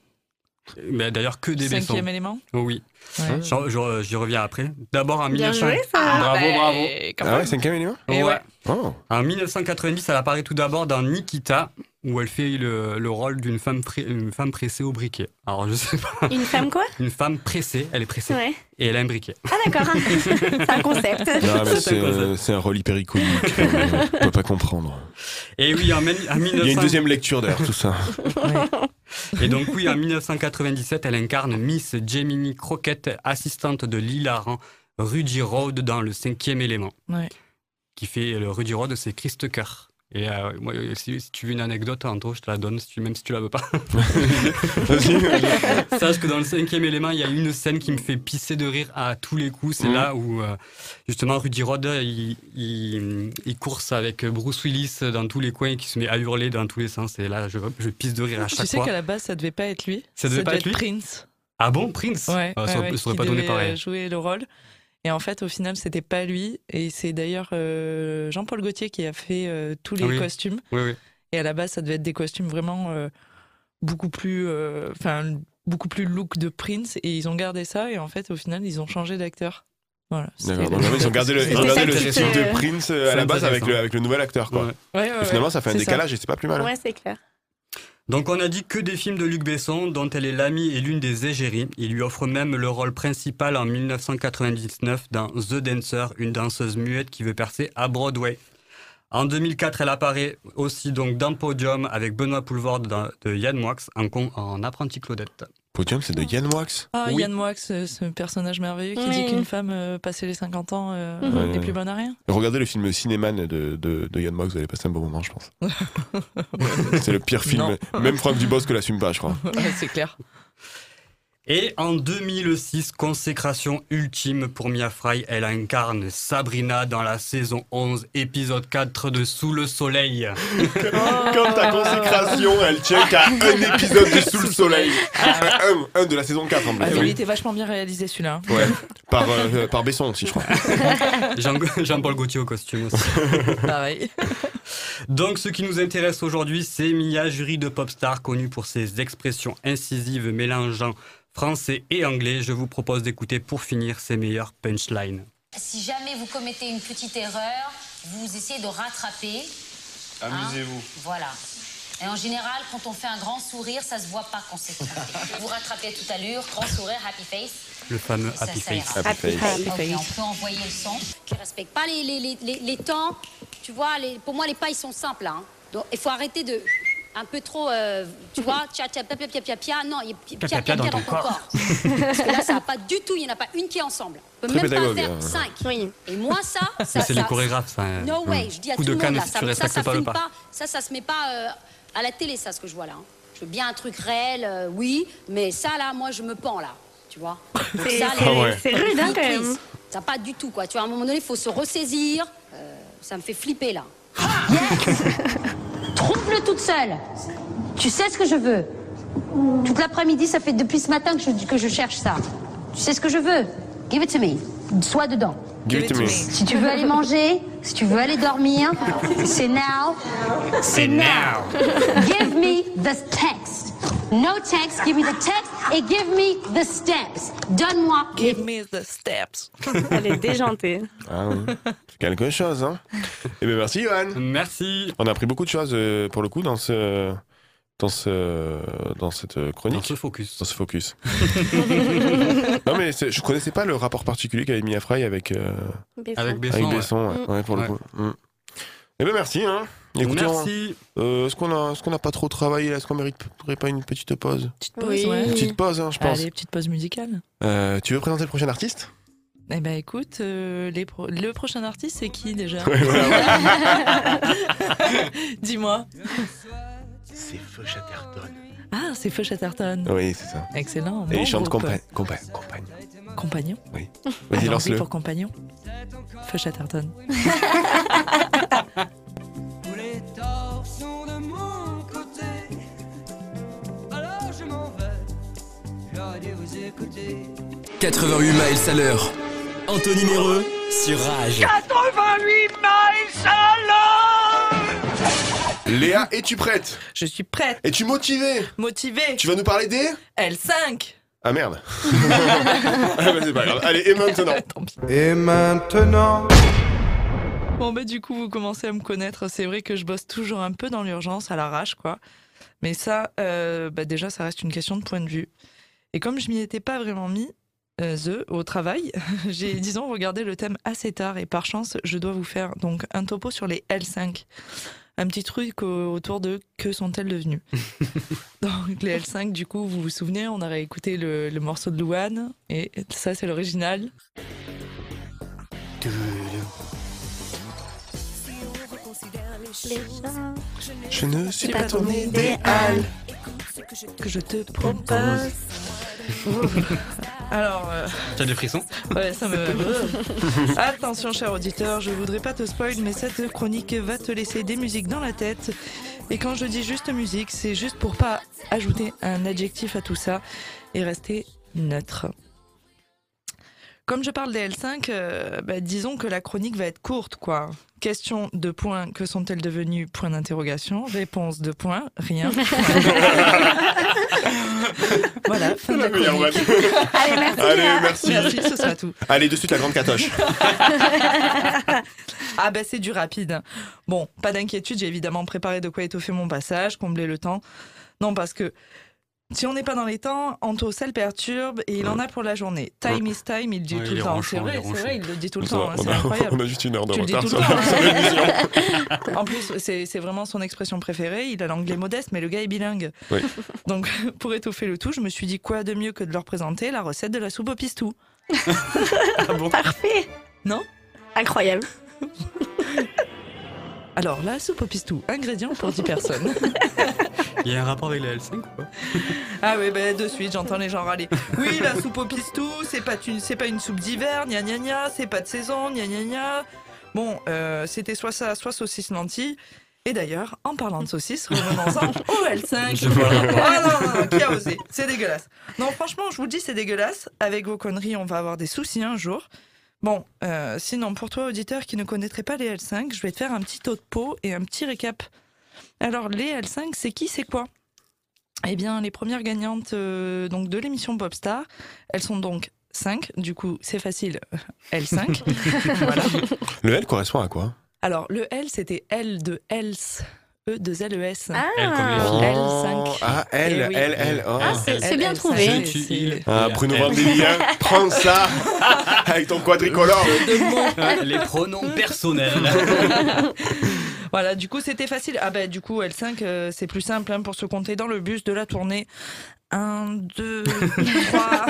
Mais d'ailleurs, que des. Cinquième élément Oh oui. Ouais. J'en- J'y reviens après. D'abord en Bien 1900. joué, ça. Bravo, Bah, bravo. Ah ouais, cinquième élément Et Ouais. ouais. Oh. En 1990, elle apparaît tout d'abord dans Nikita, où elle fait le, le rôle d'une femme, pré- une femme pressée au briquet. Alors, je sais pas. Une femme quoi? Une femme pressée, elle est pressée. Ouais. Et elle a un briquet. Ah d'accord, c'est un concept. Non, mais C'est c'est, un concept. euh, c'est un rôle hypericonique. On peut pas comprendre. Et oui, en, en 1900... Il y a une deuxième lecture d'ailleurs, tout ça. Et donc oui, en 1997, elle incarne Miss Gemini Croquette, assistante de l'hilarant Rudy Road dans le cinquième élément. Ouais. Qui fait le Rudy Road, c'est Chris Tucker. Et euh, moi, si, si tu veux une anecdote, Anto, je te la donne, si tu- même si tu la veux pas. Sache que dans le cinquième élément, il y a une scène qui me fait pisser de rire à tous les coups. C'est Mhm. là où, euh, justement, Rudy Rod, il, il, il course avec Bruce Willis dans tous les coins et qui se met à hurler dans tous les sens. Et là, je, je pisse de rire à Tu chaque sais fois. qu'à la base, ça devait pas être lui. Ça devait pas être lui Prince. Ah bon, Prince Ouais, Ah, Ça ouais, ouais, ça aurait qui pas donné devait, pareil. euh, jouer le rôle. Et en fait, au final, c'était pas lui. Et c'est d'ailleurs euh, Jean-Paul Gaultier qui a fait euh, tous les Oui. costumes. Oui, oui. Et à la base, ça devait être des costumes vraiment euh, beaucoup plus, euh, enfin, beaucoup plus look de Prince. Et ils ont gardé ça. Et en fait, au final, ils ont changé d'acteur. Voilà. Donc, ils ont gardé le, ils ont gardé le de Prince à la base avec le, avec le nouvel acteur. Quoi. Ouais. Ouais, ouais, Et finalement, ça fait un ça. décalage et c'est pas plus mal. hein. Ouais, c'est clair. Donc on a dit que des films de Luc Besson, dont elle est l'amie et l'une des égéries. Il lui offre même le rôle principal en 1999 dans The Dancer, une danseuse muette qui veut percer à Broadway. En 2004, elle apparaît aussi donc dans Podium avec Benoît Poulvord de Yann Moix en, en apprenti Claudette. Podium, c'est de Yann Moix. Ah, Oui. Yann Moix, ce, ce personnage merveilleux qui Oui. dit qu'une femme euh, passée les 50 ans euh, Ouais. n'est plus bonne à rien. Regardez le film Cinéman de, de, de Yann Moix, vous allez passer un bon moment, je pense. c'est le pire film. Non. Même Franck Dubosc l'assume pas, je crois. Ouais, c'est clair. Et en 2006, consécration ultime pour Mia Fry, elle incarne Sabrina dans la saison 11, épisode 4 de Sous le soleil. Comme ta consécration, elle tient qu'à un épisode de Sous le Soleil. Un, un de la saison 4 en plus. Ah, il Oui. était vachement bien réalisé celui-là. hein. Ouais. Par, euh, par Besson aussi, je crois. Jean- Jean-Paul Gaultier au costume aussi. Pareil. Donc, ce qui nous intéresse aujourd'hui, c'est Mia, jury de Popstar, connue pour ses expressions incisives mélangeant français et anglais. Je vous propose d'écouter pour finir ses meilleures punchlines. Si jamais vous commettez une petite erreur, vous essayez de rattraper. hein. Amusez-vous. Voilà. Et en général, quand on fait un grand sourire, ça se voit pas qu'on s'est trompé. Vous rattrapez à toute allure, grand sourire, happy face. Le fameux Ça, Happy ça ira. Face. Happy face. Ok, on peut envoyer le son. Qui respecte pas les, les, les, les, les temps. Tu vois, les, pour moi, les pas, ils sont simples. Hein. Donc, il faut arrêter de. Un peu trop, euh, tu vois, tcha tcha pia pia pia pia pia. Non, il y a pia Pia, pia, pia pia dans dans ton corps. corps. Parce que là, ça va pas du tout. Il n'y en a pas une qui est ensemble. On peut Très même pédagogue, pas faire hein. cinq. Oui. Et moi, ça, ça, c'est ça- les chorégraphes, ça. hein. No way, je dis à tout le monde là, si ça, ça, pas ça, ça se met pas euh, à la télé, ça, ce que je vois là. hein. Je veux bien un truc réel, euh, oui, mais ça là, moi, je me pends là, tu vois. C'est Ah rude, hein, quand même. Ça pas du tout, quoi. Tu vois, à un moment donné, il faut se ressaisir. Euh, ça me fait flipper, là. Trouve-le toute seule. Tu sais ce que je veux. Toute l'après-midi, ça fait depuis ce matin que je, que je cherche ça. Tu sais ce que je veux. Give it to me. Sois dedans. Give it to me. Si tu veux aller manger, si tu veux aller dormir, c'est now. C'est now. Give me the text. No text, give me the text et give me the steps. Donne-moi Give me the steps. Elle est déjantée. Ah oui. C'est quelque chose, hein. Eh bien, merci, Johan. Merci. On a appris beaucoup de choses, euh, pour le coup, dans ce... Dans, ce, dans cette chronique. Dans ce focus. Dans ce focus. non, mais je connaissais pas le rapport particulier qu'avait Mia Fry avec, euh, Besson. Avec Besson. avec. Besson. ouais. Mm. Ouais, pour le Ouais. coup. Mm. Eh bien, merci. Hein. Écoutez, Merci. euh, est-ce qu'on a, est-ce qu'on n'a pas trop travaillé là? Est-ce qu'on mériterait pas une petite pause? Petite pause, Oui. ouais. Une petite pause, hein, je pense. Allez, petite pause musicale. Euh, tu veux présenter le prochain artiste? Eh ben écoute, euh, les pro- le prochain artiste, c'est qui déjà? Ouais, voilà, Dis-moi. C'est Feu Chatterton. Ah, c'est Feu Chatterton. Oui, c'est ça. Excellent. Et bon il chante groupe. compa- compa- Compagne. Compagnon. Oui. Vas-y, lance-le. pour compagnon. Feu Chatterton. Tous les torts sont de mon côté. Alors je m'en vais. J'aurais dû vous écouter. 88 miles à l'heure. Anthony Méreux sur Rage. 88 miles à l'heure Léa, es-tu prête? Je suis prête. Es-tu motivée? Motivée. Tu vas nous parler des L5. Ah merde Ah bah c'est pas grave. Allez, et maintenant Et maintenant Bon, bah, du coup, vous commencez à me connaître. C'est vrai que je bosse toujours un peu dans l'urgence, à l'arrache, quoi. Mais ça, euh, bah, déjà, ça reste une question de point de vue. Et comme je m'y étais pas vraiment mis, euh, the, au travail, j'ai, disons, regardé le thème assez tard. Et par chance, je dois vous faire donc un topo sur les L5. Un petit truc au- autour de que sont-elles devenues. donc, les L5, du coup, vous vous souvenez, on aurait écouté le, le morceau de Louane. Et ça, c'est l'original. Je ne suis pas ton idéal que je te propose. Alors, euh, T'as des frissons? Ouais, ça me. Attention, cher auditeur, je voudrais pas te spoil, mais cette chronique va te laisser des musiques dans la tête. Et quand je dis juste musique, c'est juste pour pas ajouter un adjectif à tout ça et rester neutre. Comme je parle des L5, euh, bah, disons que la chronique va être courte, quoi. Question de points, que sont-elles devenues? Point d'interrogation. Réponse de points, rien. voilà, fin de la chronique. Allez, merci. Allez, merci. Merci, ce sera tout. Allez, de suite la grande catoche. Ah ben c'est du rapide. Bon, pas d'inquiétude, j'ai évidemment préparé de quoi étoffer mon passage, combler le temps. Non, parce que si on n'est pas dans les temps, Anto, ça le perturbe et il en a pour la journée. Time is time, il le dit Ouais, tout il le temps. C'est vrai, c'est vrai, il le dit tout le Ça, temps. hein, on, C'est a, incroyable. on a juste une heure de Tu le dis retard tout le sur, hein. l'émission. En plus, c'est vraiment son expression préférée. Il a l'anglais modeste, mais le gars est bilingue. Oui. Donc, pour étoffer le tout, je me suis dit quoi de mieux que de leur présenter la recette de la soupe au pistou. Parfait. Non? Incroyable. Alors, la soupe au pistou, ingrédients pour 10 personnes. Il y a un rapport avec les L5 ou pas? Ah oui, ben de suite, j'entends les gens râler. Oui, la soupe au pistou, c'est pas, une- c'est pas une soupe d'hiver, gna gna gna, c'est pas de saison, gna gna gna. Bon, euh, c'était soit ça, soit saucisse lentille. Et d'ailleurs, en parlant de saucisse, revenons-en au L5. Je vois. Ah non, non, non, qui a osé C'est dégueulasse. Non, franchement, je vous le dis, c'est dégueulasse. Avec vos conneries, on va avoir des soucis un jour. Bon, euh, sinon, pour toi, auditeur qui ne connaîtrait pas les L5, je vais te faire un petit taux de pot et un petit récap. Alors, les L5, c'est qui, c'est quoi? Eh bien, les premières gagnantes euh, donc de l'émission Popstar, elles sont donc 5. Du coup, c'est facile, L5. voilà. Le L correspond à quoi? Alors, le L, c'était L de Else. E de L-E-S. Ah. L comme les filles. L5. Ah, L, Eh oui. L, L. Oh. Ah, c'est bien trouvé. Ah. Bruno. Vandélien, prends ça avec ton quadricolore. Les pronoms personnels. Voilà, du coup, c'était facile. Ah ben, du coup, L5, euh, c'est plus simple hein, pour se compter dans le bus de la tournée. 1, 2, 3.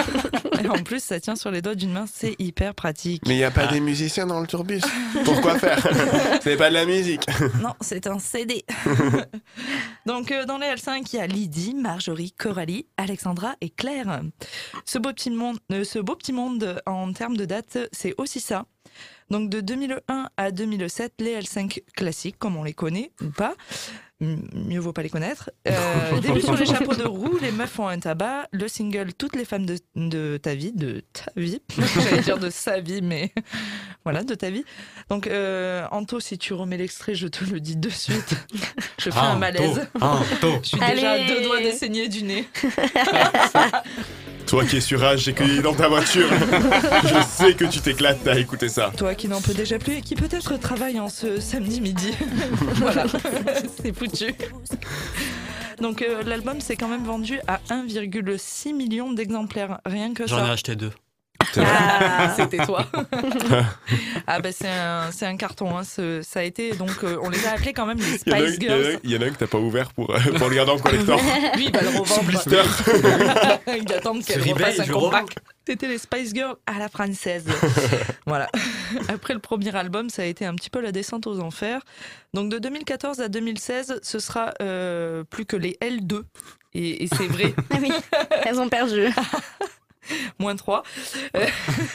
plus, ça tient sur les doigts d'une main, c'est hyper pratique. Mais il n'y a pas des musiciens dans le tourbus. Pourquoi faire C'est pas de la musique. Non, c'est un CD. Donc, euh, dans les L5, il y a Lydie, Marjorie, Coralie, Alexandra et Claire. Ce beau petit monde, euh, ce beau petit monde en termes de date, c'est aussi ça. Donc, de 2001 à 2007, les L5 classiques, comme on les connaît ou pas, mieux vaut pas les connaître. Euh, début sur les chapeaux de roue, les meufs font un tabac. Le single Toutes les femmes de, de ta vie, de ta vie, j'allais dire de sa vie, mais voilà, de ta vie. Donc, euh, Anto, si tu remets l'extrait, je te le dis de suite. Je fais un Anto, malaise. Anto. Je suis déjà à Allez. deux doigts de saigner du nez. Toi qui es sur âge et qui est dans ta voiture, je sais que tu t'éclates à écouter ça. Toi qui n'en peux déjà plus et qui peut-être travaille en ce samedi midi. voilà, c'est foutu. Donc euh, l'album s'est quand même vendu à 1,6 million d'exemplaires, rien que J'en ai ça. acheté deux. Ah, c'était toi. ah ben c'est un, c'est un carton, hein, ce- ça a été donc euh, on les a appelés quand même les Spice il y en a un- Girls. il y en a un que t'as pas ouvert pour, euh, pour le garder en collector. Lui il va le Sous revendre. blister. il attend qu'elle refasse un compact. C'était les Spice Girls à la française. voilà. Après le premier album, ça a été un petit peu la descente aux enfers. Donc de 2014 à 2016, ce sera euh, plus que les L2. Et, et c'est vrai. Ah oui, elles ont perdu. Moins 3. Euh,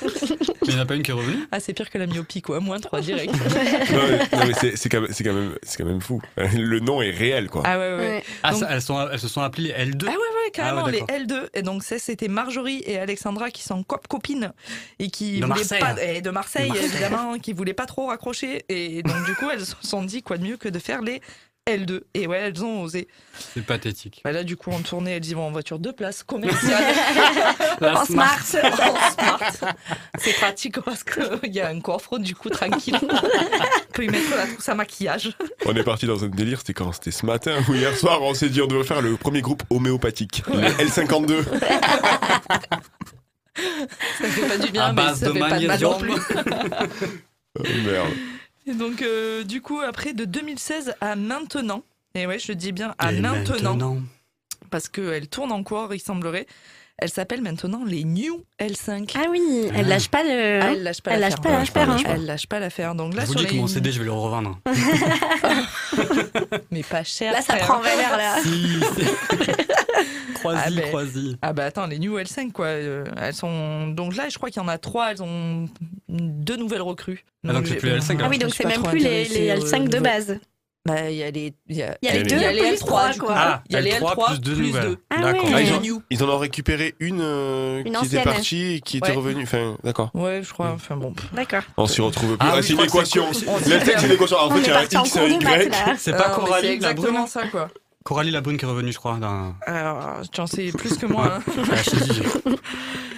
Mais il n'y en a pas une qui est revenue? Ah, c'est pire que la myopie, quoi. Moins 3 direct. non, mais, non, mais c'est c'est quand, même- c'est quand, même- c'est quand même fou. Le nom est réel, quoi. Ah ouais, ouais. ouais. Ah, Donc- ça, elles, sont, elles se sont appelées L2 Ah ouais, ouais, carrément, Ah ouais, les d'accord. L2. Et donc, c'était Marjorie et Alexandra qui sont cop copines et qui De voulaient Marseille. pas, et de Marseille, De Marseille. évidemment, qui voulaient pas trop raccrocher. Et donc, du coup, elles se sont dit quoi de mieux que de faire les L2. Et ouais, elles ont osé. C'est pathétique. Bah là, du coup, en tournée, elles y vont en voiture de place commerciale. La en Smart. smart. En smart. C'est pratique parce qu'il y a un coffre, du coup, tranquille. On peut y mettre la trousse à maquillage. On est parti dans un délire, c'était quand C'était ce matin ou hier soir, on s'est dit on devait faire le premier groupe homéopathique, les L52. Ça fait pas du bien, À mais base ça de fait pas de mal non magnésium. plus. Oh, merde. Et donc, euh, du coup, après, de 2016 à maintenant, et ouais, je dis bien à Et maintenant, maintenant. parce qu'elle tourne encore, il semblerait. Elle s'appelle maintenant les New L5. Ah oui, elle lâche pas le. Ah, elle lâche pas elle lâche l'affaire. pas l'affaire, hein. Elle lâche pas l'affaire. Donc là, Je vous sur dis que mon CD, je vais le revendre. Mais pas cher. Là, ça frère. prend en valeur, là. Si, Croisy, Ah ben, croisy. Ah bah attends, les New L5 quoi, euh, elles sont donc là je crois qu'il y en a trois, elles ont deux nouvelles recrues. Ah, donc c'est plus les L5, Ah oui, donc c'est même plus les, les aux L5 de base. Bah il y a les il y a, Il y a les Il y deux a les plus L3 trois, du coup. quoi. Ah, il y a les L3 L3 plus deux nouvelles. deux. Ah D'accord. ouais. Ah, ils, Les ont- New. ils en ont récupéré une, euh, Une qui était partie et qui était Ouais. revenue. Enfin, d'accord. Ouais, je crois. Enfin bon. D'accord. On s'y retrouve plus. Ah Ah, c'est une équation. Le texte, c'est une équation. En fait, il y a un X un Y. C'est Ah, pas mais Coralie C'est exactement ça quoi. Coralie Labrune qui est revenue, je crois. Dans... Alors, tu en sais plus que moi. hein. Je.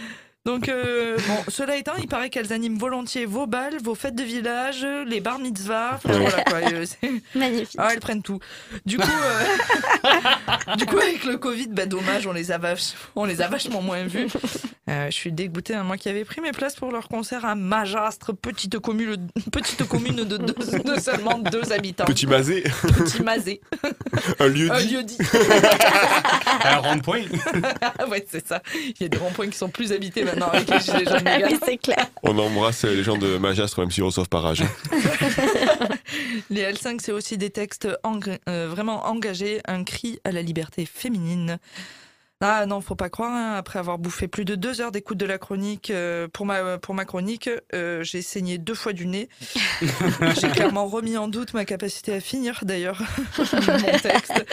Donc, euh, bon, cela étant, il paraît qu'elles animent volontiers vos balles, vos fêtes de village, les bar mitzvahs. Enfin, voilà quoi. euh, c'est- Magnifique. Ah, elles prennent tout. Du coup, euh, du coup avec le Covid, bah, dommage, on les a, vach- on les a vachement moins vus. Euh, je suis dégoûtée, hein, moi qui avais pris mes places pour leur concert à Majastre, petite commune, petite commune de, deux- de seulement deux habitants. Petit masé, Petit Mazé, un lieu un dit. lieu dit. Un rond-point. Ouais, c'est ça. Il y a des ronds-points qui sont plus habités maintenant avec les gilets jaunes. les Ah gars. oui, c'est clair. On embrasse les gens de Majastre, même s'ils reçoivent par âge. Les L5, c'est aussi des textes euh, vraiment engagés, un cri à la liberté féminine. Ah non, faut pas croire, hein, après avoir bouffé plus de deux heures d'écoute de la chronique, euh, pour, ma, pour ma chronique, euh, j'ai saigné deux fois du nez. j'ai clairement remis en doute ma capacité à finir d'ailleurs mon texte.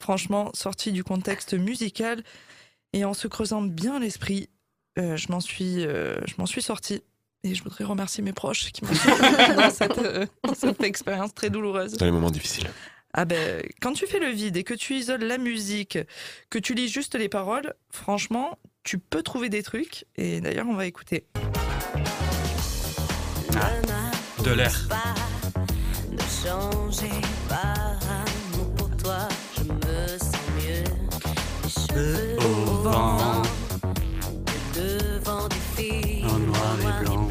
Franchement, sorti du contexte musical et en se creusant bien l'esprit, euh, je m'en suis, euh, je m'en suis sortie. Et je voudrais remercier mes proches qui m'ont dans cette, euh, dans cette expérience très douloureuse. Dans les moments difficiles. Ah ben, quand tu fais le vide et que tu isoles la musique, que tu lis juste les paroles, franchement, tu peux trouver des trucs. Et d'ailleurs, on va écouter. De l'air. de changer par amour pour toi, je me sens mieux. Les cheveux Au vent,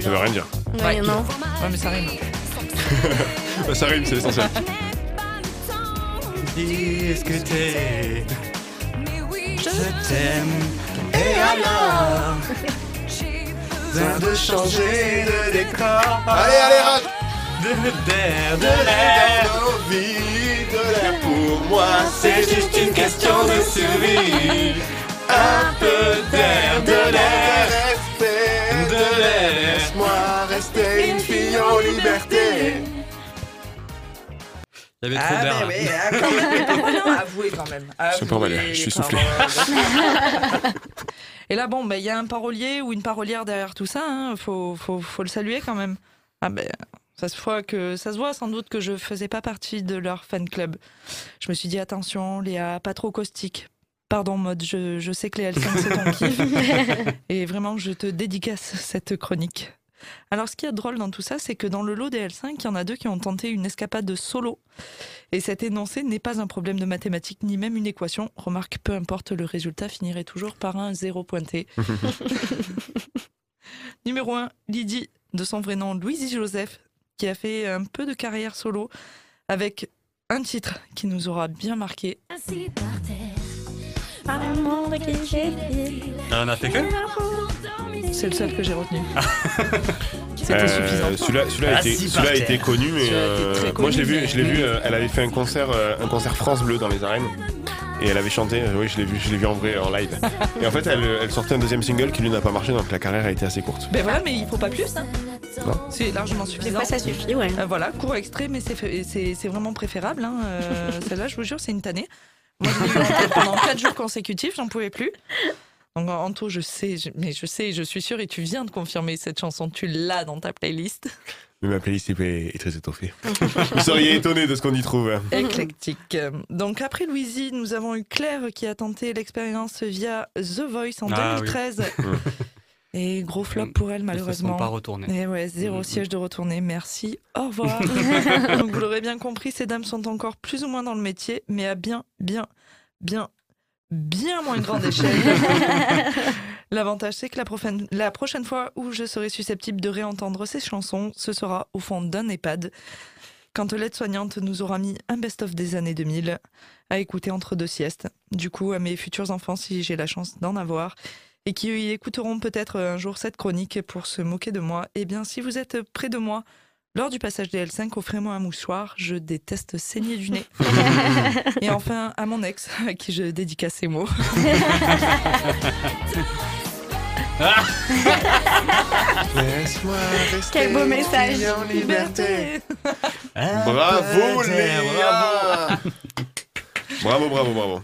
Ça veut rien dire. Ouais, non. Ouais, mais ça rime. Bah, ça rime, c'est l'essentiel. Discuter. Je t'aime. Et alors? Besoin de changer de décor. Allez, allez, rage De l'air, De l'air nos vies, de l'air pour moi, c'est juste une question de survie. Un peu d'air, de l'air, de l'air. Rester une fille en liberté. Il y avait trop Ah, d'air. mais oui, ah, quand même. Non, avouez quand même. C'est pas mal, Avouez, je suis soufflé. Et là, bon, ben, il y a un parolier ou une parolière derrière tout ça. Hein. Faut, faut, faut le saluer quand même. Ah ben, ça se voit que ça se voit sans doute que je faisais pas partie de leur fan club. Je me suis dit attention, Léa, pas trop caustique. Pardon, mode, je, je sais que les L5 c'est ton kiff. Et vraiment, je te dédicace cette chronique. Alors, ce qui est drôle dans tout ça, c'est que dans le lot des L5, il y en a deux qui ont tenté une escapade solo. Et cet énoncé n'est pas un problème de mathématiques ni même une équation. Remarque, peu importe, le résultat finirait toujours par un zéro pointé. Numéro 1, Lydie, de son vrai nom Louisie Joseph, qui a fait un peu de carrière solo avec un titre qui nous aura bien marqué. Ainsi par terre, par le monde qui C'est le seul que j'ai retenu. C'était Euh, suffisant. Celui-là, a, Ah, été, a connu, mais euh, très moi je l'ai vu, mais- je l'ai vu. euh, elle avait fait un concert, euh, un concert France Bleu dans les arènes, et elle avait chanté. euh, oui, je l'ai vu, je l'ai vu en vrai en live. Et en fait, elle, elle sortait un deuxième single qui lui n'a pas marché, donc la carrière a été assez courte. Ben voilà, mais il faut pas plus. Hein. C'est largement suffisant. fois, ça suffit, ouais. Euh, voilà, court extrait, mais c'est vraiment préférable. Hein. Euh, Celle-là, je vous jure, c'est une tannée. Moi, je l'ai pendant 4 jours consécutifs, j'en pouvais plus. Donc, Anto, je sais, je- mais je sais, je suis sûre, et tu viens de confirmer cette chanson, tu l'as dans ta playlist. Mais ma playlist est, est très étoffée. Vous seriez étonné de ce qu'on y trouve. hein. Éclectique. Donc après Louisie, nous avons eu Claire qui a tenté l'expérience via The Voice en Ah oui. 2013. Et gros flop pour elle malheureusement. pas retourner. Et ouais, zéro Mm, siège de retourner. Merci. Au revoir. Donc vous l'aurez bien compris, ces dames sont encore plus ou moins dans le métier, mais à bien, bien, bien, bien moins grande échelle. L'avantage, c'est que la prochaine, la prochaine fois où je serai susceptible de réentendre ces chansons, ce sera au fond d'un EHPAD. Quand l'aide-soignante nous aura mis un best-of des années 2000 à écouter entre deux siestes. Du coup, à mes futurs enfants, si j'ai la chance d'en avoir, et qui écouteront peut-être un jour cette chronique pour se moquer de moi, eh bien, si vous êtes près de moi, lors du passage des L5, offrez-moi un mouchoir, je déteste saigner du nez. et enfin, à mon ex, à qui je dédicace ces mots. Laisse-moi rester Quel beau message. liberté. Bravo Léa Bravo, bravo, bravo.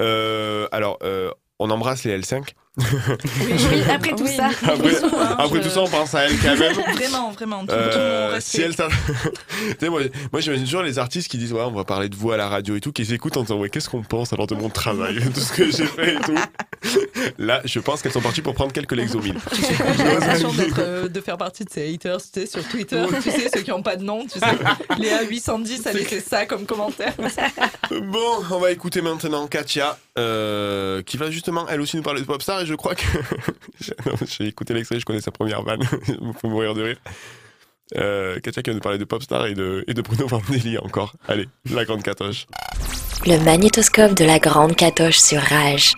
Euh, alors, euh, on embrasse les L5. Oui, après tout Oui, ça. Après, bisous, après je- tout ça, on pense à elle quand même. Vraiment, vraiment. Tout, tout Euh, respect. si elle s'in- Tu sais, moi, moi j'imagine toujours les artistes qui disent ouais on va parler de vous à la radio et tout qui s'écoutent en disant ouais qu'est-ce qu'on pense alors de mon travail tout ce que j'ai fait et tout là je pense qu'elles sont parties pour prendre quelques Lexomil J'ai l'impression d'être, euh, de faire partie de ces haters, tu sais, sur Twitter, tu sais, ceux qui n'ont pas de nom, tu sais. Léa 810 a laissé ça comme commentaire. bon on va écouter maintenant Katia euh, qui va justement elle aussi nous parler de Popstar je crois que j'ai écouté l'extrait je connais sa première vanne. Faut mourir de rire. Euh, Katia qui va nous parler de Popstar et de, et de Bruno Vandelli encore. Allez la grande catoche Le magnétoscope de la grande catoche sur Rage.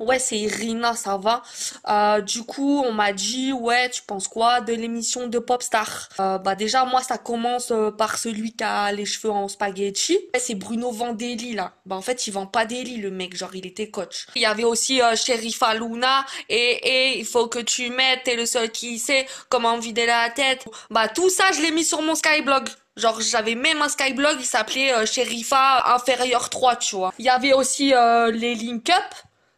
Ouais, c'est Irina, ça va. Euh, du coup, on m'a dit, ouais, tu penses quoi de l'émission de Popstar? Euh, Bah déjà, moi, ça commence euh, par celui qui a les cheveux en spaghetti. C'est Bruno Vandelli, là. Bah en fait, il vend pas des lits, le mec, genre, il était coach. Il y avait aussi euh, Sherifa Luna, et, et il faut que tu mettes, t'es le seul qui sait comment vider la tête. Bah tout ça, je l'ai mis sur mon Skyblog. Genre, j'avais même un Skyblog, il s'appelait euh, Sherifa Inférieur 3, tu vois. Il y avait aussi euh, les Link Up.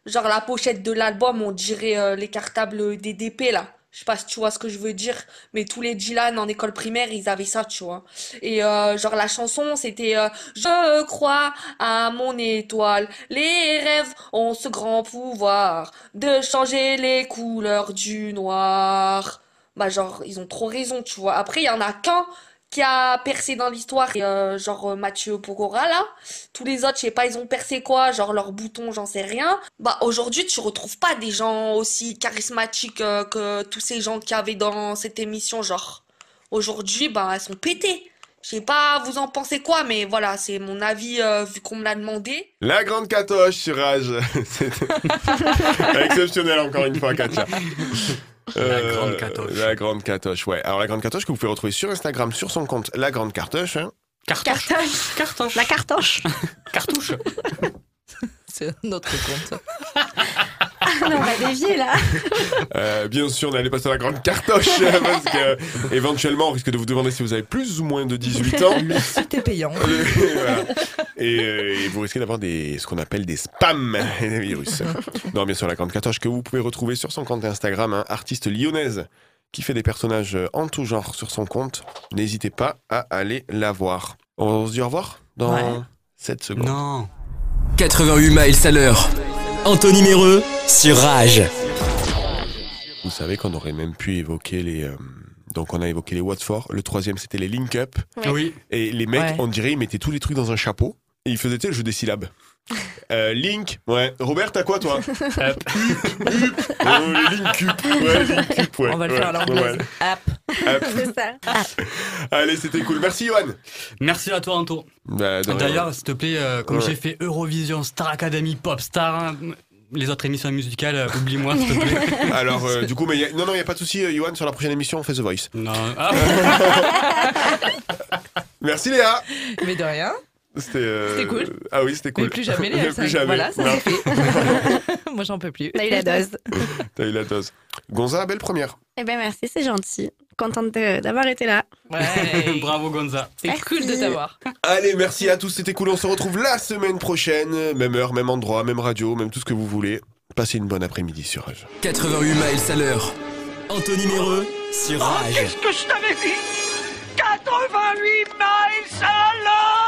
Genre la pochette de l'album, on dirait euh, les cartables des DP là. Je sais pas si tu vois ce que je veux dire, mais tous les Dylan en école primaire, ils avaient ça, tu vois. Et euh, genre la chanson, c'était euh, Je crois à mon étoile, les rêves ont ce grand pouvoir de changer les couleurs du noir. Bah genre, ils ont trop raison, tu vois. Après, il y en a qu'un qui a percé dans l'histoire, euh, genre euh, Mathieu Pokora là. Tous les autres, je sais pas, ils ont percé quoi, genre leur bouton, j'en sais rien. Bah aujourd'hui, tu retrouves pas des gens aussi charismatiques euh, que tous ces gens qu'il y avait dans cette émission, genre. Aujourd'hui, bah elles sont pétées. Je sais pas, vous en pensez quoi, mais voilà, c'est mon avis vu qu'on me l'a demandé. La grande catoche sur Rage. Exceptionnel encore une fois, Katia. La grande catoche. La grande catoche, ouais. Alors la grande catoche que vous pouvez retrouver sur Instagram, sur son compte La Grande Cartoche. hein. Cartoche. Cartoche. La cartoche. Cartouche. C'est notre compte. Ah non, on va dévier là. Euh, bien sûr, n'allez pas sur la grande cartoche parce que éventuellement on risque de vous demander si vous avez plus ou moins de 18 ans. C'était payant. Euh, voilà. et, euh, et vous risquez d'avoir des, ce qu'on appelle des spams et des virus. Non, bien sûr, la grande catoche que vous pouvez retrouver sur son compte Instagram, hein, artiste lyonnaise qui fait des personnages en tout genre sur son compte. N'hésitez pas à aller la voir. On se dit au revoir dans Ouais. 7 secondes. Non. 88 miles à l'heure. Anthony Méreux sur Rage. Vous savez qu'on aurait même pu évoquer les. euh, donc on a évoqué les Watford. Le troisième c'était les Link Up. Oui. Et les mecs, Ouais. on dirait, ils mettaient tous les trucs dans un chapeau et ils faisaient tu sais, le jeu des syllabes. Euh, link, ouais. Robert, t'as quoi toi Euh, Link Up, ouais, Link Up, ouais. On va le ouais, faire à l'anglaise. ouais. App. App. C'est ça. Allez, c'était cool. Merci, Johan. Merci à toi, Anto. Bah. D'ailleurs, s'il te plaît, euh, comme Ouais. j'ai fait Eurovision, Star Academy, Popstar, hein, les autres émissions musicales, euh, oublie-moi, s'il te plaît. Alors, euh, du coup, mais y a- non, non, il n'y a pas de souci, euh, Johan. Sur la prochaine émission, on fait The Voice. Non. Ah, Merci, Léa. Mais de rien. C'était euh, C'était cool. Ah oui, c'était cool. Mais plus jamais, les Mais F5. plus jamais. Voilà, ça c'est fait. Moi, j'en peux plus. A eu la dose. T'as eu la dose. Gonza, belle première. Eh ben merci, c'est gentil. Contente d'avoir été là. Ouais. Bravo, Gonza. C'est cool de t'avoir. Allez, merci à tous, c'était cool. On se retrouve la semaine prochaine. Même heure, même endroit, même radio, même tout ce que vous voulez. Passez une bonne après-midi sur Rage. 88 miles à l'heure. Anthony Méreux sur Rage. Qu'est-ce que je t'avais dit? 88 miles à l'heure